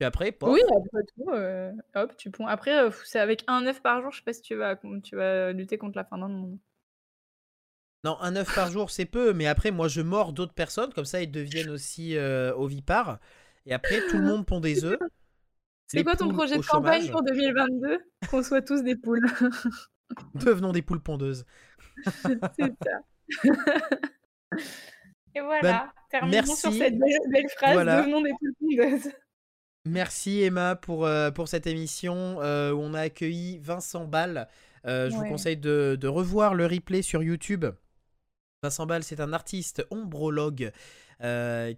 Puis après, pof. Oui, après tout, euh, hop, tu ponds. Après, euh, c'est avec un œuf par jour, je sais pas si tu vas, tu vas lutter contre la faim dans le monde. Non, un œuf par jour, c'est peu. Mais après, moi, je mords d'autres personnes. Comme ça, ils deviennent aussi euh, ovipares. Et après, tout le monde pond des œufs. C'est quoi ton projet de campagne pour 2022 Qu'on soit tous des poules. Devenons des poules pondeuses. c'est ça. Et voilà, terminons merci. sur cette belle, belle phrase, Voilà. devenons des poules pondeuses. Merci Emma pour, euh, pour cette émission euh, où on a accueilli Vincent Ball. Euh, je vous conseille de, de revoir le replay sur YouTube. Vincent Ball, c'est un artiste ombrologue.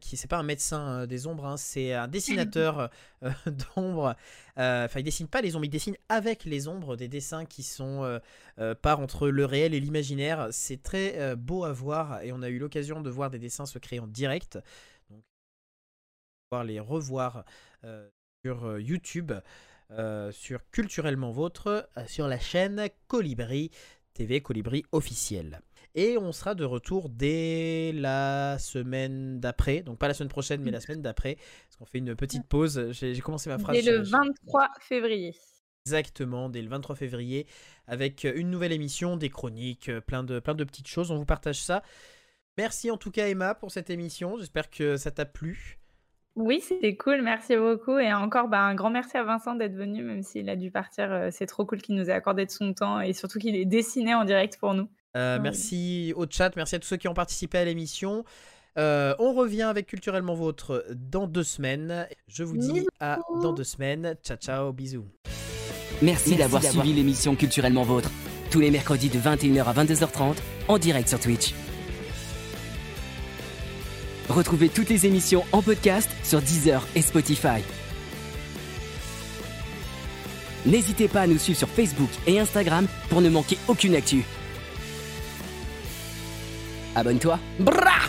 Qui c'est pas un médecin des ombres, hein, c'est un dessinateur d'ombres. Enfin, il dessine pas les ombres, il dessine avec les ombres des dessins qui sont part entre le réel et l'imaginaire. C'est très beau à voir et on a eu l'occasion de voir des dessins se créer en direct. Donc, les revoir sur euh, YouTube, euh, sur Culturellement Vôtre, euh, sur la chaîne Colibri TV, Colibri officiel. Et on sera de retour dès la semaine d'après. Donc pas la semaine prochaine, mais la semaine d'après. Parce qu'on fait une petite pause. J'ai commencé ma phrase. Dès le 23 février. Exactement, dès le 23 février, avec une nouvelle émission, des chroniques, plein de, plein de petites choses. On vous partage ça. Merci en tout cas Emma pour cette émission. J'espère que ça t'a plu. Oui, c'était cool, merci beaucoup. Et encore, bah, un grand merci à Vincent d'être venu, même s'il a dû partir. Euh, c'est trop cool qu'il nous ait accordé de son temps et surtout qu'il ait dessiné en direct pour nous. Euh, merci au chat, merci à tous ceux qui ont participé à l'émission. Euh, on revient avec Culturellement Vôtre dans deux semaines. Je vous dis à dans deux semaines. Ciao, ciao, bisous. Merci, d'avoir suivi l'émission Culturellement Vôtre. Tous les mercredis de 21h à 22h30 en direct sur Twitch. Retrouvez toutes les émissions en podcast sur Deezer et Spotify. N'hésitez pas à nous suivre sur Facebook et Instagram pour ne manquer aucune actu. Abonne-toi. Brah